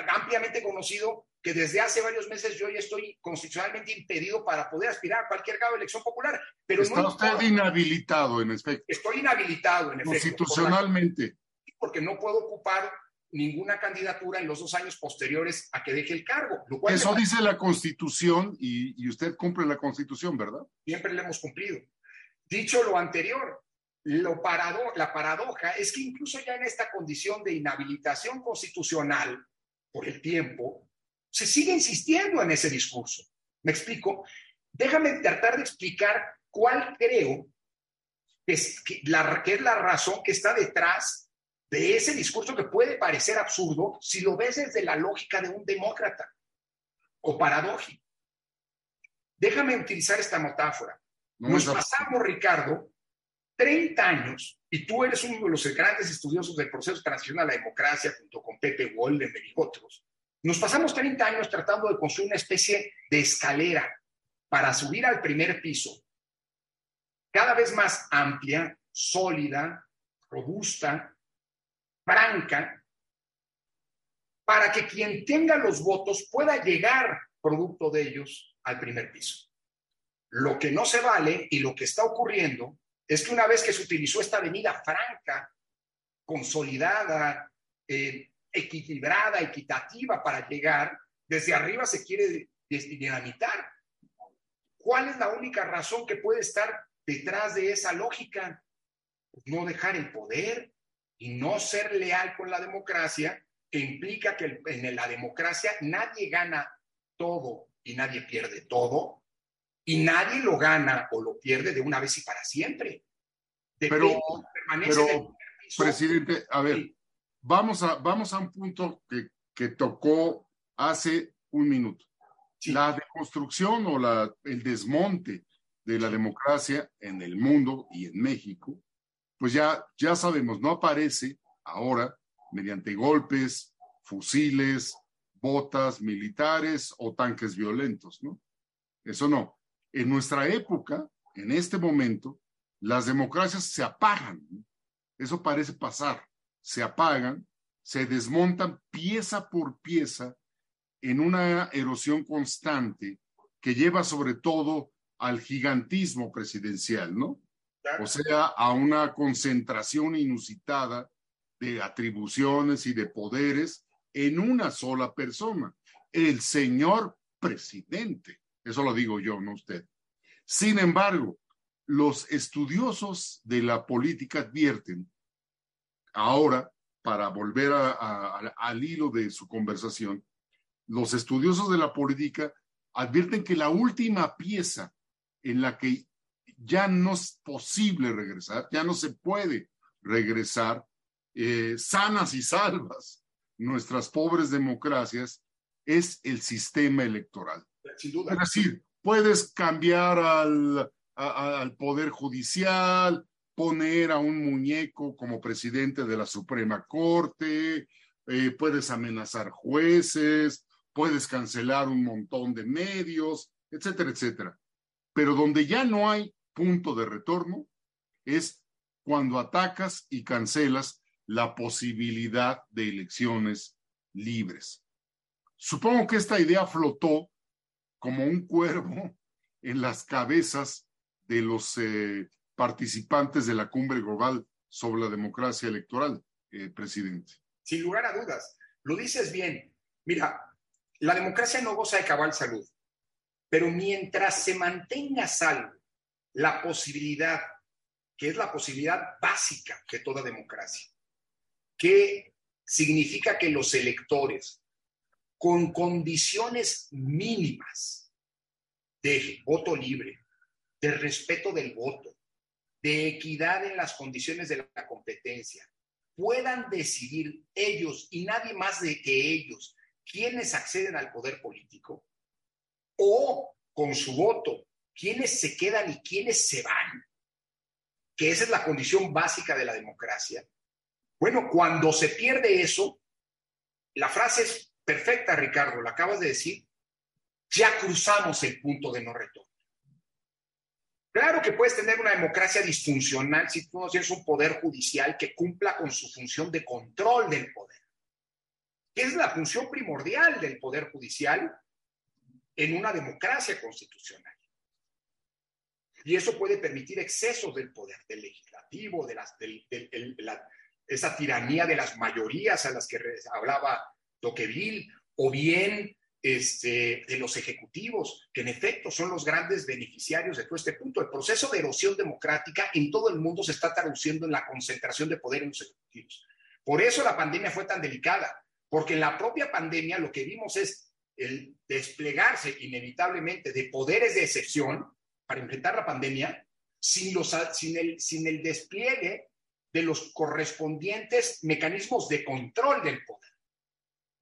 ampliamente conocido que desde hace varios meses yo ya estoy constitucionalmente impedido para poder aspirar a cualquier grado de elección popular. Pero Está no usted inhabilitado, en efecto. Estoy inhabilitado, en efecto. Constitucionalmente. Porque no puedo ocupar ninguna candidatura en los dos años posteriores a que deje el cargo. Eso dice la Constitución y, y, usted cumple la Constitución, ¿verdad? Siempre le hemos cumplido. Dicho lo anterior, lo parado, la paradoja es que incluso ya en esta condición de inhabilitación constitucional por el tiempo, se sigue insistiendo en ese discurso. ¿Me explico? Déjame tratar de explicar cuál creo que es, la, que es la razón que está detrás de ese discurso que puede parecer absurdo si lo ves desde la lógica de un demócrata o paradójico. Déjame utilizar esta metáfora. Nos pasamos, Ricardo, 30 años, y tú eres uno de los grandes estudiosos del proceso transicional a la democracia, junto con Pepe Woldenberg y otros, nos pasamos 30 años tratando de construir una especie de escalera para subir al primer piso, cada vez más amplia, sólida, robusta, franca, para que quien tenga los votos pueda llegar, producto de ellos, al primer piso. Lo que no se vale y lo que está ocurriendo es que una vez que se utilizó esta avenida franca, consolidada, eh, equilibrada, equitativa para llegar, desde arriba se quiere dinamitar. ¿Cuál es la única razón que puede estar detrás de esa lógica? No dejar el poder y no ser leal con la democracia, que implica que en la democracia nadie gana todo y nadie pierde todo, y nadie lo gana o lo pierde de una vez y para siempre. pero, pero presidente, a ver, vamos, a, vamos a un punto que, que tocó hace un minuto. La deconstrucción o la, el desmonte de la democracia en el mundo y en México, pues ya, ya sabemos, no aparece ahora mediante golpes, fusiles, botas militares o tanques violentos, ¿no? Eso no. En nuestra época, en este momento, las democracias se apagan. Eso parece pasar. Se apagan, se desmontan pieza por pieza en una erosión constante que lleva sobre todo al gigantismo presidencial, ¿no? O sea, a una concentración inusitada de atribuciones y de poderes en una sola persona, el señor presidente. Eso lo digo yo, no usted. Sin embargo, los estudiosos de la política advierten, ahora, para volver al hilo de su conversación, los estudiosos de la política advierten que la última pieza en la que ya no es posible regresar, ya no se puede regresar eh, sanas y salvas nuestras pobres democracias, es el sistema electoral. Es decir, puedes cambiar al, al Poder Judicial, poner a un muñeco como presidente de la Suprema Corte, eh, puedes amenazar jueces, puedes cancelar un montón de medios, etcétera, etcétera. Pero donde ya no hay punto de retorno es cuando atacas y cancelas la posibilidad de elecciones libres. Supongo que esta idea flotó como un cuervo en las cabezas de los eh, participantes de la cumbre global sobre la democracia electoral, eh, presidente. Sin lugar a dudas, lo dices bien. Mira, la democracia no goza de cabal salud, pero mientras se mantenga salvo la posibilidad, que es la posibilidad básica de toda democracia, que significa que los electores con condiciones mínimas de voto libre, de respeto del voto, de equidad en las condiciones de la competencia, puedan decidir ellos y nadie más de que ellos quiénes acceden al poder político o con su voto quiénes se quedan y quiénes se van, que esa es la condición básica de la democracia. Bueno, cuando se pierde eso, la frase es perfecta, Ricardo, la acabas de decir, ya cruzamos el punto de no retorno. Claro que puedes tener una democracia disfuncional si tú no tienes un poder judicial que cumpla con su función de control del poder, que es la función primordial del poder judicial en una democracia constitucional. Y eso puede permitir excesos del poder, del legislativo, de las, del, esa tiranía de las mayorías a las que hablaba Toqueville, o bien este, de los ejecutivos, que en efecto son los grandes beneficiarios de todo este punto. El proceso de erosión democrática en todo el mundo se está traduciendo en la concentración de poder en los ejecutivos. Por eso la pandemia fue tan delicada, porque en la propia pandemia lo que vimos es el desplegarse inevitablemente de poderes de excepción para enfrentar la pandemia sin, los, sin, el, sin el despliegue de los correspondientes mecanismos de control del poder.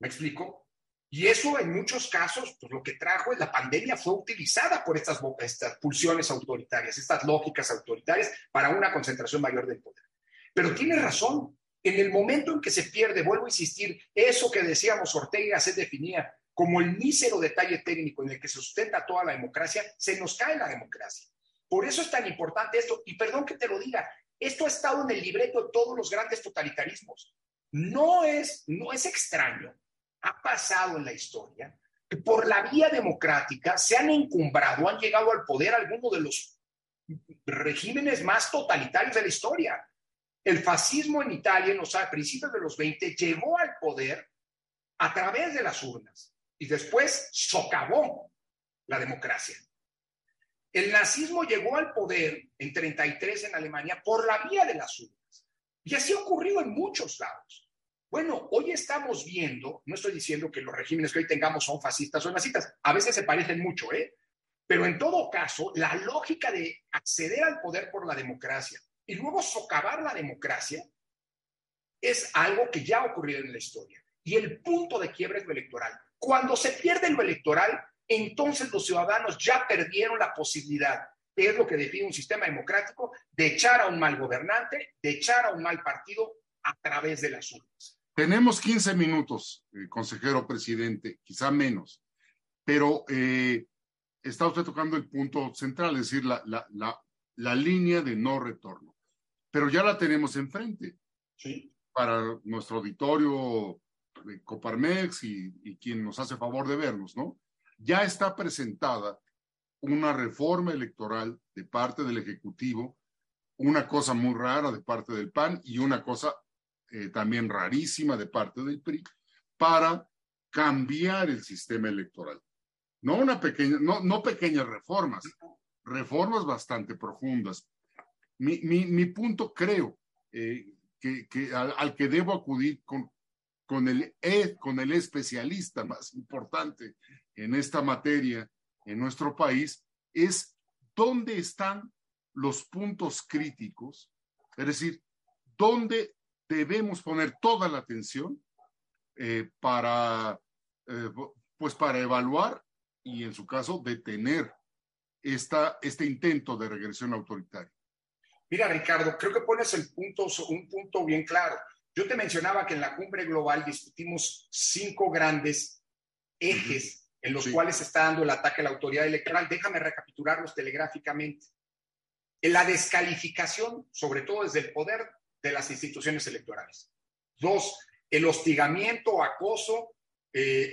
¿Me explico? Y eso en muchos casos, pues lo que trajo es la pandemia fue utilizada por estas, estas pulsiones autoritarias, estas lógicas autoritarias para una concentración mayor del poder. Pero tiene razón, en el momento en que se pierde, vuelvo a insistir, eso que decíamos Ortega se definía como el mísero detalle técnico en el que se sustenta toda la democracia, se nos cae la democracia. Por eso es tan importante esto, y perdón que te lo diga, esto ha estado en el libreto de todos los grandes totalitarismos. No es, no es extraño ha pasado en la historia que por la vía democrática se han encumbrado, han llegado al poder algunos de los regímenes más totalitarios de la historia. El fascismo en Italia en los principios de los 20 llegó al poder a través de las urnas y después socavó la democracia. El nazismo llegó al poder en 33 en Alemania por la vía de las urnas. Y así ha ocurrido en muchos lados. Bueno, hoy estamos viendo, no estoy diciendo que los regímenes que hoy tengamos son fascistas o nazistas, a veces se parecen mucho, ¿eh? Pero en todo caso, la lógica de acceder al poder por la democracia y luego socavar la democracia es algo que ya ha ocurrido en la historia. Y el punto de quiebre es lo electoral. Cuando se pierde lo electoral, entonces los ciudadanos ya perdieron la posibilidad, que es lo que define un sistema democrático, de echar a un mal gobernante, de echar a un mal partido a través de las urnas. Tenemos 15 minutos, eh, consejero presidente, quizá menos, pero eh, está usted tocando el punto central, es decir, la, la, la, la, línea de no retorno. Pero ya la tenemos enfrente. Sí. Para nuestro auditorio de Coparmex y, y quien nos hace favor de vernos, ¿no? Ya está presentada una reforma electoral de parte del Ejecutivo, una cosa muy rara de parte del PAN y una cosa eh, también rarísima de parte del PRI, para cambiar el sistema electoral. No una pequeña, no, no pequeñas reformas, reformas bastante profundas. Mi, mi, mi punto creo eh, que, que al, al, que debo acudir con, con, el, e, con el especialista más importante en esta materia en nuestro país es dónde están los puntos críticos, es decir, dónde debemos poner toda la atención eh, para, eh, pues para evaluar y en su caso detener esta, este intento de regresión autoritaria. Mira, Ricardo, creo que pones el punto, un punto bien claro. Yo te mencionaba que en la cumbre global discutimos cinco grandes ejes en los sí. cuales está dando el ataque a la autoridad electoral. Déjame recapitularlos telegráficamente. En la descalificación, sobre todo desde el poder de las instituciones electorales. Dos, el hostigamiento, acoso, eh,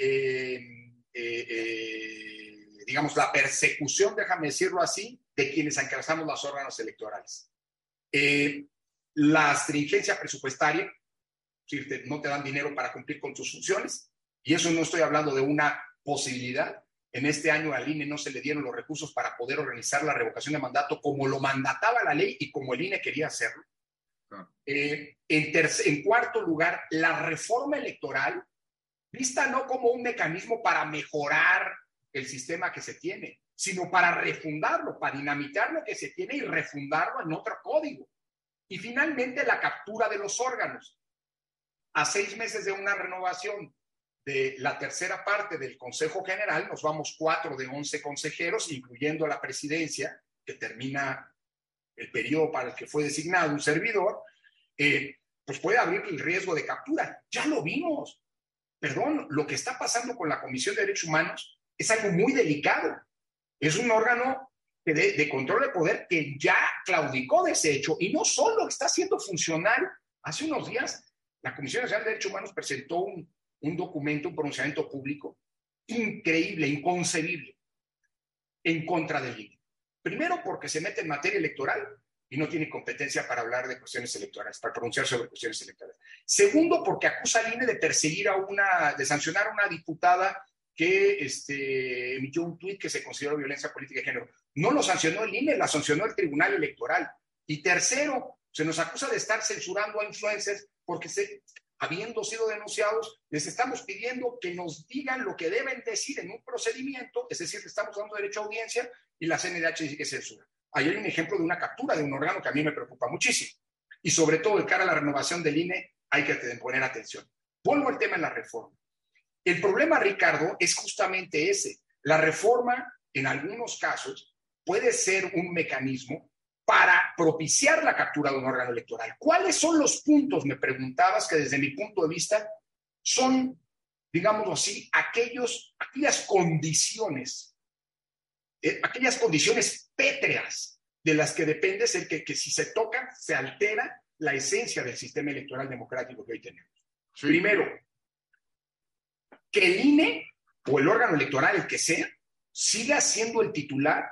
eh, eh, digamos, la persecución, déjame decirlo así, de quienes encabezamos los órganos electorales. La astringencia presupuestaria, si no te dan dinero para cumplir con tus funciones, y eso no estoy hablando de una posibilidad. En este año al INE no se le dieron los recursos para poder organizar la revocación de mandato como lo mandataba la ley y como el INE quería hacerlo. Eh, en, en cuarto lugar, la reforma electoral, vista no como un mecanismo para mejorar el sistema que se tiene, sino para refundarlo, para dinamitar lo que se tiene y refundarlo en otro código. Y finalmente, la captura de los órganos. A seis meses de una renovación de la tercera parte del Consejo General, nos vamos cuatro de once consejeros, incluyendo la presidencia, que termina el periodo para el que fue designado un servidor, eh, pues puede haber el riesgo de captura. Ya lo vimos. Perdón, lo que está pasando con la Comisión de Derechos Humanos es algo muy delicado. Es un órgano de, de control de poder que ya claudicó de ese hecho y no solo está siendo funcional. Hace unos días, la Comisión Nacional de Derechos Humanos presentó un, un documento, un pronunciamiento público increíble, inconcebible, en contra del INE. Primero porque se mete en materia electoral y no tiene competencia para hablar de cuestiones electorales, para pronunciar sobre cuestiones electorales. Segundo, porque acusa al INE de perseguir a una, de sancionar a una diputada que este, emitió un tuit que se consideró violencia política de género. No lo sancionó el INE, la sancionó el Tribunal Electoral. Y tercero, se nos acusa de estar censurando a influencers porque se, habiendo sido denunciados, les estamos pidiendo que nos digan lo que deben decir en un procedimiento, es decir, que estamos dando derecho a audiencia y la CNDH dice que censura. Ahí hay un ejemplo de una captura de un órgano que a mí me preocupa muchísimo. Y sobre todo, de cara a la renovación del INE, hay que poner atención. Vuelvo al tema de la reforma. El problema, Ricardo, es justamente ese. La reforma, en algunos casos, puede ser un mecanismo para propiciar la captura de un órgano electoral. ¿Cuáles son los puntos, me preguntabas, que desde mi punto de vista son, digámoslo así, aquellos, aquellas condiciones, eh, aquellas condiciones pétreas de las que depende ser que, que si se tocan, se altera la esencia del sistema electoral democrático que hoy tenemos. Primero, que el INE o el órgano electoral, el que sea, siga siendo el titular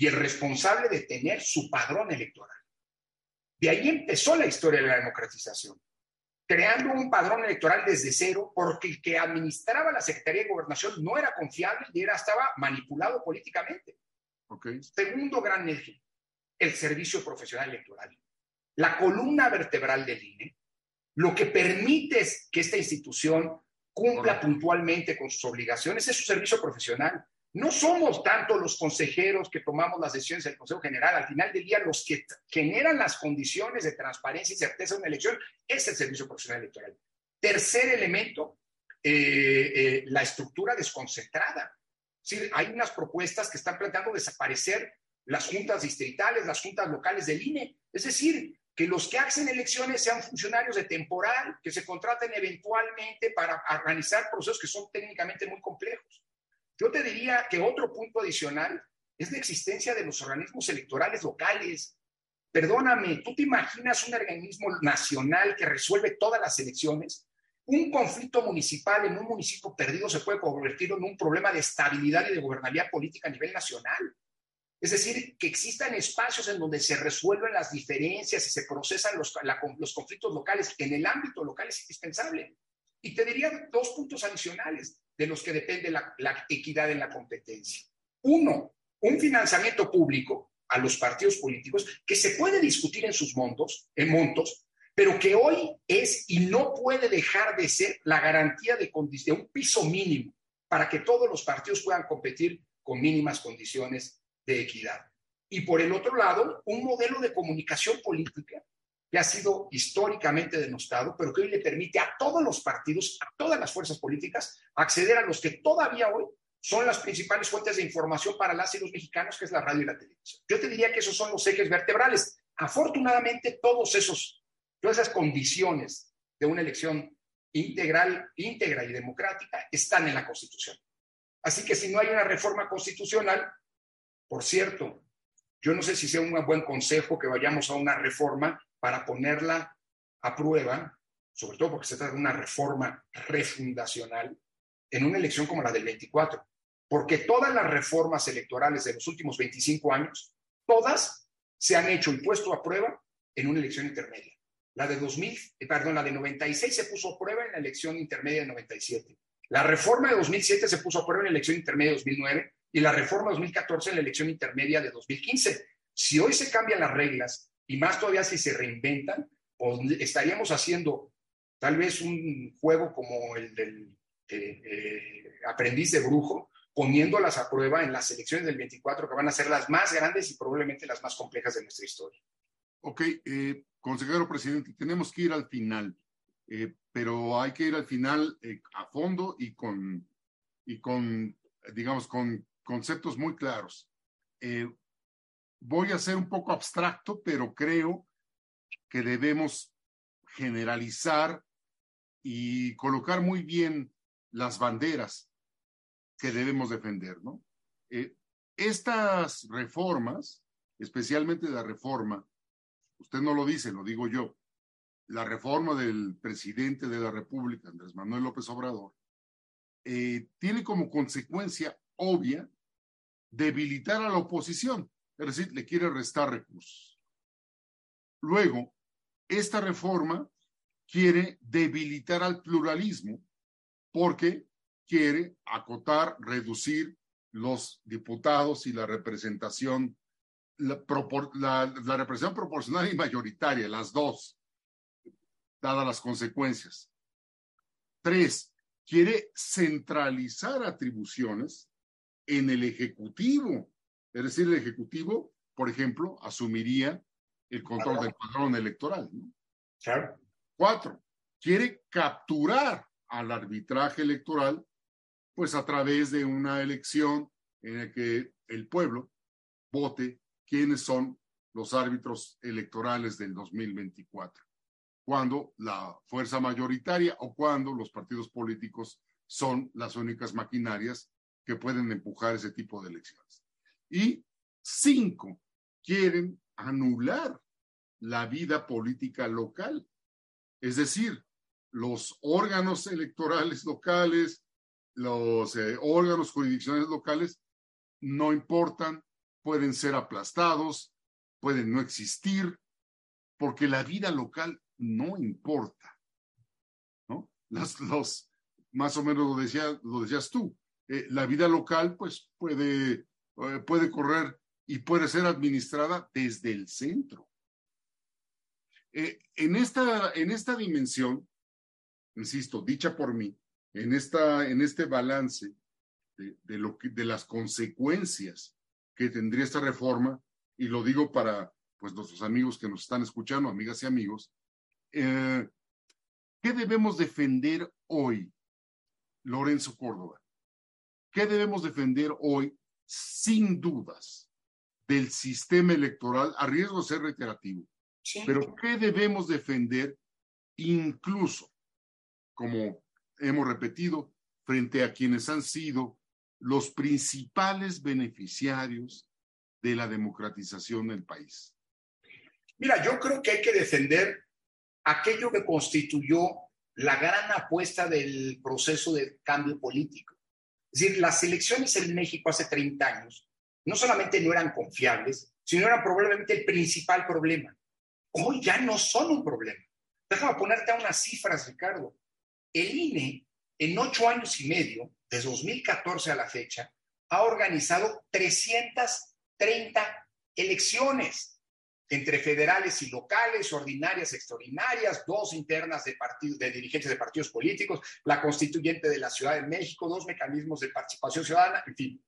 y el responsable de tener su padrón electoral. De ahí empezó la historia de la democratización, creando un padrón electoral desde cero, porque el que administraba la Secretaría de Gobernación no era confiable y era, estaba manipulado políticamente. Segundo gran eje, el servicio profesional electoral. La columna vertebral del INE, lo que permite que esta institución cumpla puntualmente con sus obligaciones es su servicio profesional. No somos tanto los consejeros que tomamos las decisiones del Consejo General. Al final del día, los que generan las condiciones de transparencia y certeza de una elección es el Servicio Profesional Electoral. Tercer elemento, eh, eh, la estructura desconcentrada. hay unas propuestas que están planteando desaparecer las juntas distritales, las juntas locales del INE. Es decir, que los que hacen elecciones sean funcionarios de temporal, que se contraten eventualmente para organizar procesos que son técnicamente muy complejos. Yo te diría que otro punto adicional es la existencia de los organismos electorales locales. Perdóname, ¿tú te imaginas un organismo nacional que resuelve todas las elecciones? Un conflicto municipal en un municipio perdido se puede convertir en un problema de estabilidad y de gobernabilidad política a nivel nacional. Es decir, que existan espacios en donde se resuelven las diferencias y se procesan los, los conflictos locales en el ámbito local es indispensable. Y te diría dos puntos adicionales de los que depende la, equidad en la competencia. Uno, un financiamiento público a los partidos políticos que se puede discutir en sus montos, en montos, pero que hoy es y no puede dejar de ser la garantía de, de un piso mínimo para que todos los partidos puedan competir con mínimas condiciones de equidad. Y por el otro lado, un modelo de comunicación política que ha sido históricamente denostado, pero que hoy le permite a todos los partidos, a todas las fuerzas políticas, acceder a los que todavía hoy son las principales fuentes de información para las y los mexicanos, que es la radio y la televisión. Yo te diría que esos son los ejes vertebrales. Afortunadamente, todos esos, todas esas condiciones de una elección integral, íntegra y democrática están en la Constitución. Así que si no hay una reforma constitucional, por cierto, yo no sé si sea un buen consejo que vayamos a una reforma para ponerla a prueba, sobre todo porque se trata de una reforma refundacional, en una elección como la del 24. Porque todas las reformas electorales de los últimos 25 años, todas se han hecho y puesto a prueba en una elección intermedia. La de 2000, eh, perdón, la de 96 se puso a prueba en la elección intermedia de 97. La reforma de 2007 se puso a prueba en la elección intermedia de 2009 y la reforma de 2014 en la elección intermedia de 2015. Si hoy se cambian las reglas y más todavía si se reinventan, estaríamos haciendo tal vez un juego como el del eh, eh, aprendiz de brujo, poniéndolas a prueba en las elecciones del 24, que van a ser las más grandes y probablemente las más complejas de nuestra historia. Ok, eh, consejero presidente, tenemos que ir al final, pero hay que ir al final a fondo y con, y con, digamos, con conceptos muy claros voy a ser un poco abstracto, pero creo que debemos generalizar y colocar muy bien las banderas que debemos defender, ¿no? Eh, estas reformas, especialmente la reforma, usted no lo dice, lo digo yo, la reforma del presidente de la República, Andrés Manuel López Obrador, eh, tiene como consecuencia obvia debilitar a la oposición es decir, le quiere restar recursos. Luego, esta reforma quiere debilitar al pluralismo porque quiere acotar, reducir los diputados y la representación, la, la, representación proporcional y mayoritaria, las dos, dadas las consecuencias. Tres, quiere centralizar atribuciones en el Ejecutivo. Es decir, el Ejecutivo, por ejemplo, asumiría el control del padrón electoral. Claro. Cuatro, quiere capturar al arbitraje electoral, pues a través de una elección en la que el pueblo vote quiénes son los árbitros electorales del 2024, cuando la fuerza mayoritaria o cuando los partidos políticos son las únicas maquinarias que pueden empujar ese tipo de elecciones. Y cinco, quieren anular la vida política local. Es decir, los órganos electorales locales, los eh, órganos jurisdiccionales locales no importan, pueden ser aplastados, pueden no existir, porque la vida local no importa. ¿no? Las, los, más o menos lo, decía, lo decías tú, eh, la vida local pues puede, puede correr y puede ser administrada desde el centro. en, esta, en esta dimensión, insisto, dicha por mí, en, esta, en este balance de, lo de las consecuencias que tendría esta reforma, y lo digo para pues, nuestros amigos que nos están escuchando, amigas y amigos, eh, ¿qué debemos defender hoy, Lorenzo Córdoba? ¿Qué debemos defender hoy, sin dudas, del sistema electoral, a riesgo de ser reiterativo? Pero ¿qué debemos defender incluso como hemos repetido, frente a quienes han sido los principales beneficiarios de la democratización del país? Mira, yo creo que hay que defender aquello que constituyó la gran apuesta del proceso de cambio político. Es decir, las elecciones en México hace 30 años no solamente no eran confiables, sino eran probablemente el principal problema. Hoy ya no son un problema. Déjame ponerte a unas cifras, Ricardo. El INE, en ocho años y medio, desde 2014 a la fecha, ha organizado 330 elecciones entre federales y locales, ordinarias, extraordinarias, dos internas de, partidos, de dirigentes de partidos políticos, la constituyente de la Ciudad de México, dos mecanismos de participación ciudadana, en fin.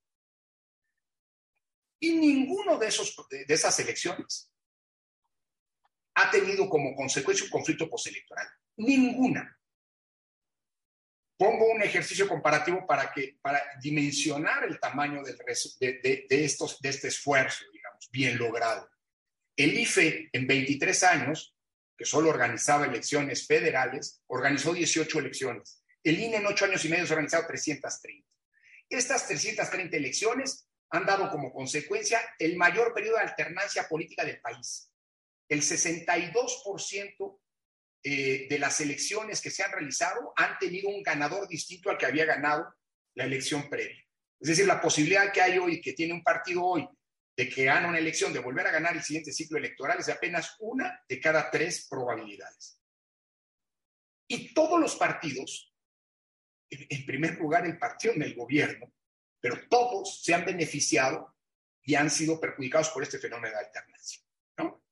Y ninguno de, esos, de esas elecciones ha tenido como consecuencia un conflicto postelectoral. Ninguna. Pongo un ejercicio comparativo para, que, para dimensionar el tamaño del, de, de, este esfuerzo, digamos, bien logrado. El IFE en 23 años, que solo organizaba elecciones federales, organizó 18 elecciones. El INE en 8 años y medio ha organizado 330. Estas 330 elecciones han dado como consecuencia el mayor periodo de alternancia política del país. El 62% eh, de las elecciones que se han realizado han tenido un ganador distinto al que había ganado la elección previa. Es decir, la posibilidad que hay hoy, que tiene un partido hoy, de que gana una elección, de volver a ganar el siguiente ciclo electoral, es de apenas una de cada tres probabilidades. Y todos los partidos, en primer lugar el partido en el gobierno, pero todos se han beneficiado y han sido perjudicados por este fenómeno de alternancia. ¿no?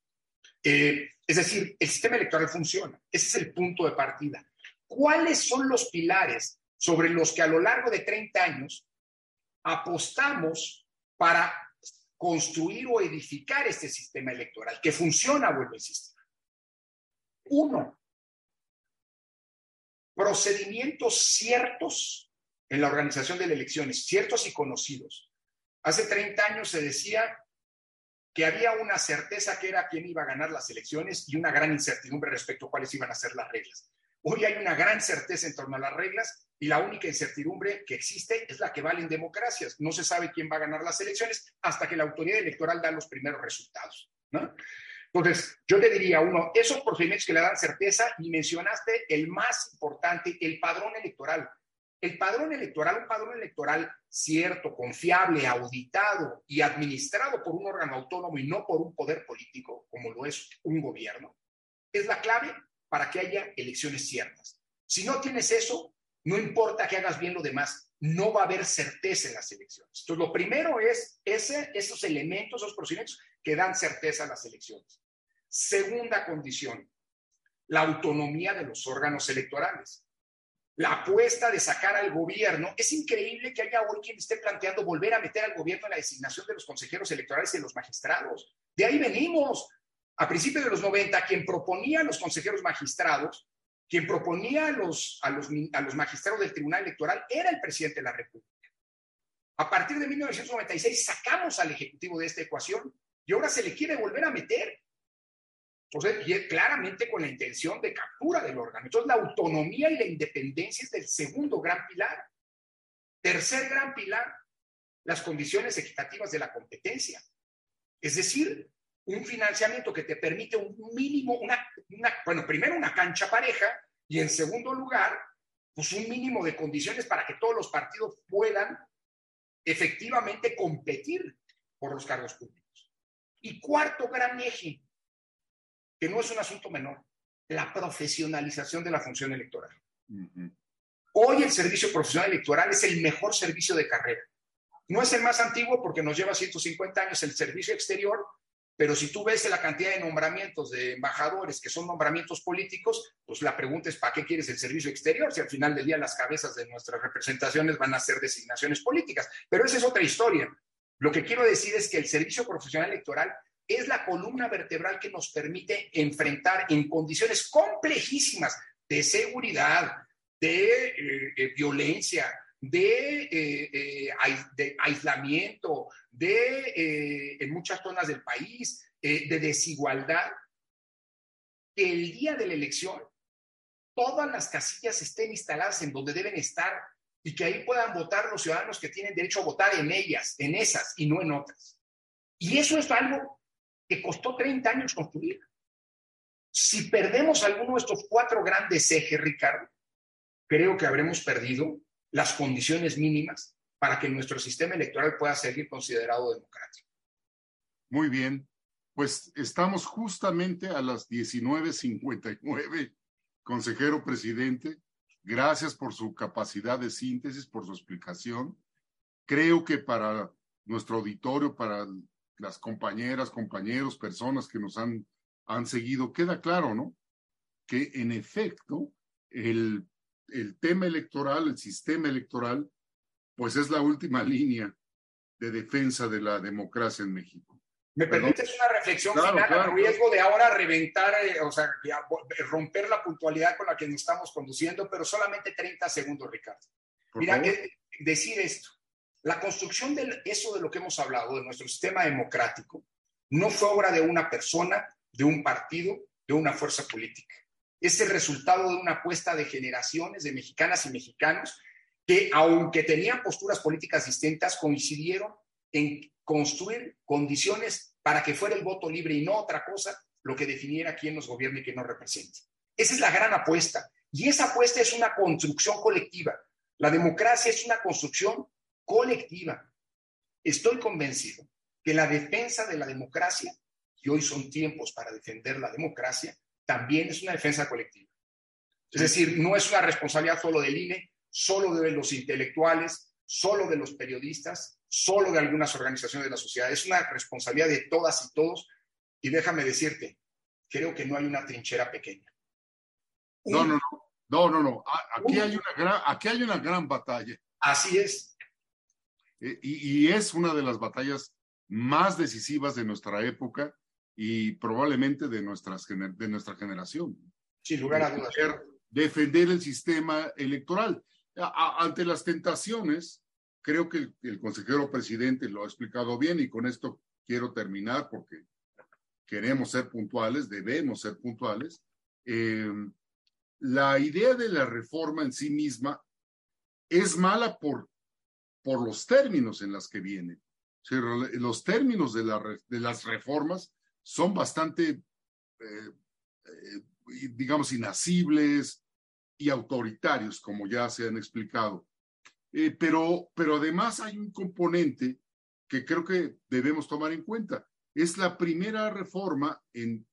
Eh, es decir, el sistema electoral funciona. Ese es el punto de partida. ¿Cuáles son los pilares sobre los que a lo largo de 30 años apostamos para construir o edificar este sistema electoral? Que funciona, vuelve el sistema. Uno, procedimientos ciertos en la organización de las elecciones, ciertos y conocidos. Hace 30 años se decía que había una certeza que era quién iba a ganar las elecciones y una gran incertidumbre respecto a cuáles iban a ser las reglas. Hoy hay una gran certeza en torno a las reglas y la única incertidumbre que existe es la que vale en democracias. No se sabe quién va a ganar las elecciones hasta que la autoridad electoral da los primeros resultados. Entonces, yo te diría, uno, esos procedimientos que le dan certeza y mencionaste el más importante, el padrón electoral. el padrón electoral, un padrón electoral cierto, confiable, auditado y administrado por un órgano autónomo y no por un poder político, como lo es un gobierno, es la clave para que haya elecciones ciertas. Si no tienes eso, no importa que hagas bien lo demás, no va a haber certeza en las elecciones. Entonces, lo primero es ese, esos elementos, esos procedimientos que dan certeza a las elecciones. Segunda condición, la autonomía de los órganos electorales la apuesta de sacar al gobierno. Es increíble que haya hoy quien esté planteando volver a meter al gobierno en la designación de los consejeros electorales y de los magistrados. De ahí venimos. A principios de los 90, quien proponía a los consejeros magistrados, quien proponía a los, magistrados del Tribunal Electoral era el presidente de la República. A partir de 1996 sacamos al Ejecutivo de esta ecuación y ahora se le quiere volver a meter. Entonces, claramente con la intención de captura del órgano. Entonces, la autonomía y la independencia es del segundo gran pilar. Tercer gran pilar, las condiciones equitativas de la competencia. Es decir, un financiamiento que te permite un mínimo, una, bueno, primero una cancha pareja y en segundo lugar, pues un mínimo de condiciones para que todos los partidos puedan efectivamente competir por los cargos públicos. Y cuarto gran eje, que no es un asunto menor, la profesionalización de la función electoral. Hoy el servicio profesional electoral es el mejor servicio de carrera. No es el más antiguo porque nos lleva 150 años el servicio exterior, pero si tú ves la cantidad de nombramientos de embajadores que son nombramientos políticos, pues la pregunta es, ¿para qué quieres el servicio exterior? Si al final del día las cabezas de nuestras representaciones van a ser designaciones políticas. Pero esa es otra historia. Lo que quiero decir es que el servicio profesional electoral es la columna vertebral que nos permite enfrentar en condiciones complejísimas de seguridad, de eh, eh, violencia, de, eh, de, aislamiento, de, en muchas zonas del país, de desigualdad, que el día de la elección todas las casillas estén instaladas en donde deben estar y que ahí puedan votar los ciudadanos que tienen derecho a votar en ellas, en esas y no en otras. Y eso es algo que costó 30 años construir. Si perdemos alguno de estos cuatro grandes ejes, Ricardo, creo que habremos perdido las condiciones mínimas para que nuestro sistema electoral pueda seguir considerado democrático. Muy bien, pues estamos justamente a las 19.59, consejero presidente. Gracias por su capacidad de síntesis, por su explicación. Creo que para nuestro auditorio, para las compañeras, compañeros, personas que nos han, han seguido, queda claro, ¿no? Que en efecto el, el tema electoral, el sistema electoral, pues es la última línea de defensa de la democracia en México. ¿Me permites una reflexión final a riesgo de ahora reventar, eh, o sea, romper la puntualidad con la que nos estamos conduciendo, pero solamente 30 segundos, Ricardo? Mira, que decir esto. La construcción de eso de lo que hemos hablado, de nuestro sistema democrático, no fue obra de una persona, de un partido, de una fuerza política. Es el resultado de una apuesta de generaciones de mexicanas y mexicanos que, aunque tenían posturas políticas distintas, coincidieron en construir condiciones para que fuera el voto libre y no otra cosa lo que definiera quién nos gobierna y quién nos represente. Esa es la gran apuesta. Y esa apuesta es una construcción colectiva. La democracia es una construcción colectiva. Estoy convencido que la defensa de la democracia, y hoy son tiempos para defender la democracia, también es una defensa colectiva. Es decir, no es una responsabilidad solo del INE, solo de los intelectuales, solo de los periodistas, solo de algunas organizaciones de la sociedad. Es una responsabilidad de todas y todos. Y déjame decirte, creo que no hay una trinchera pequeña. No, no, no. No, no, no. Aquí, hay una gran, aquí hay una gran batalla. Así es. Eh, y, es una de las batallas más decisivas de nuestra época y probablemente de, nuestras, de nuestra generación. Sin lugar a dudas. Defender, el sistema electoral. ante las tentaciones, creo que el, consejero presidente lo ha explicado bien y con esto quiero terminar porque queremos ser puntuales, debemos ser puntuales. Eh, la idea de la reforma en sí misma es mala por por los términos en los que viene. los términos de, de, las reformas son bastante, eh, eh, digamos, inasibles, y autoritarios, como ya se han explicado. Eh, pero, pero además hay un componente que creo que debemos tomar en cuenta. Es la primera reforma en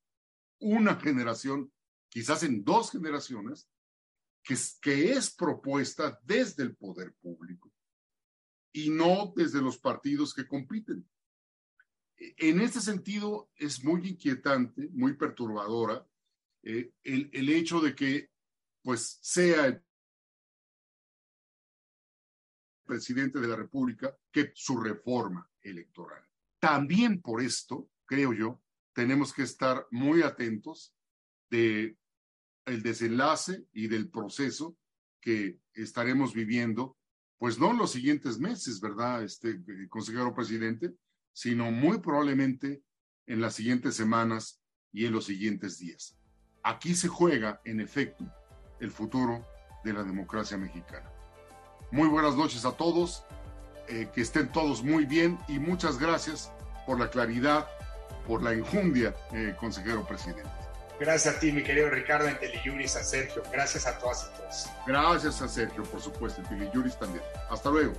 una generación, quizás en dos generaciones, que es, que es propuesta desde el poder público y no desde los partidos que compiten. En este sentido, es muy inquietante, muy perturbadora eh, el, hecho de que pues sea el presidente de la República que su reforma electoral. También por esto, creo yo, tenemos que estar muy atentos de el desenlace y del proceso que estaremos viviendo, pues no en los siguientes meses, ¿verdad, este eh, consejero presidente? Sino muy probablemente en las siguientes semanas y en los siguientes días. Aquí se juega, en efecto, el futuro de la democracia mexicana. Muy buenas noches a todos, eh, que estén todos muy bien y muchas gracias por la claridad, por la enjundia, eh, consejero presidente. Gracias a ti, mi querido Ricardo, en Teleyuris, a Sergio. Gracias a todas y todos. Gracias a Sergio, por supuesto, en Teleyuris también. Hasta luego.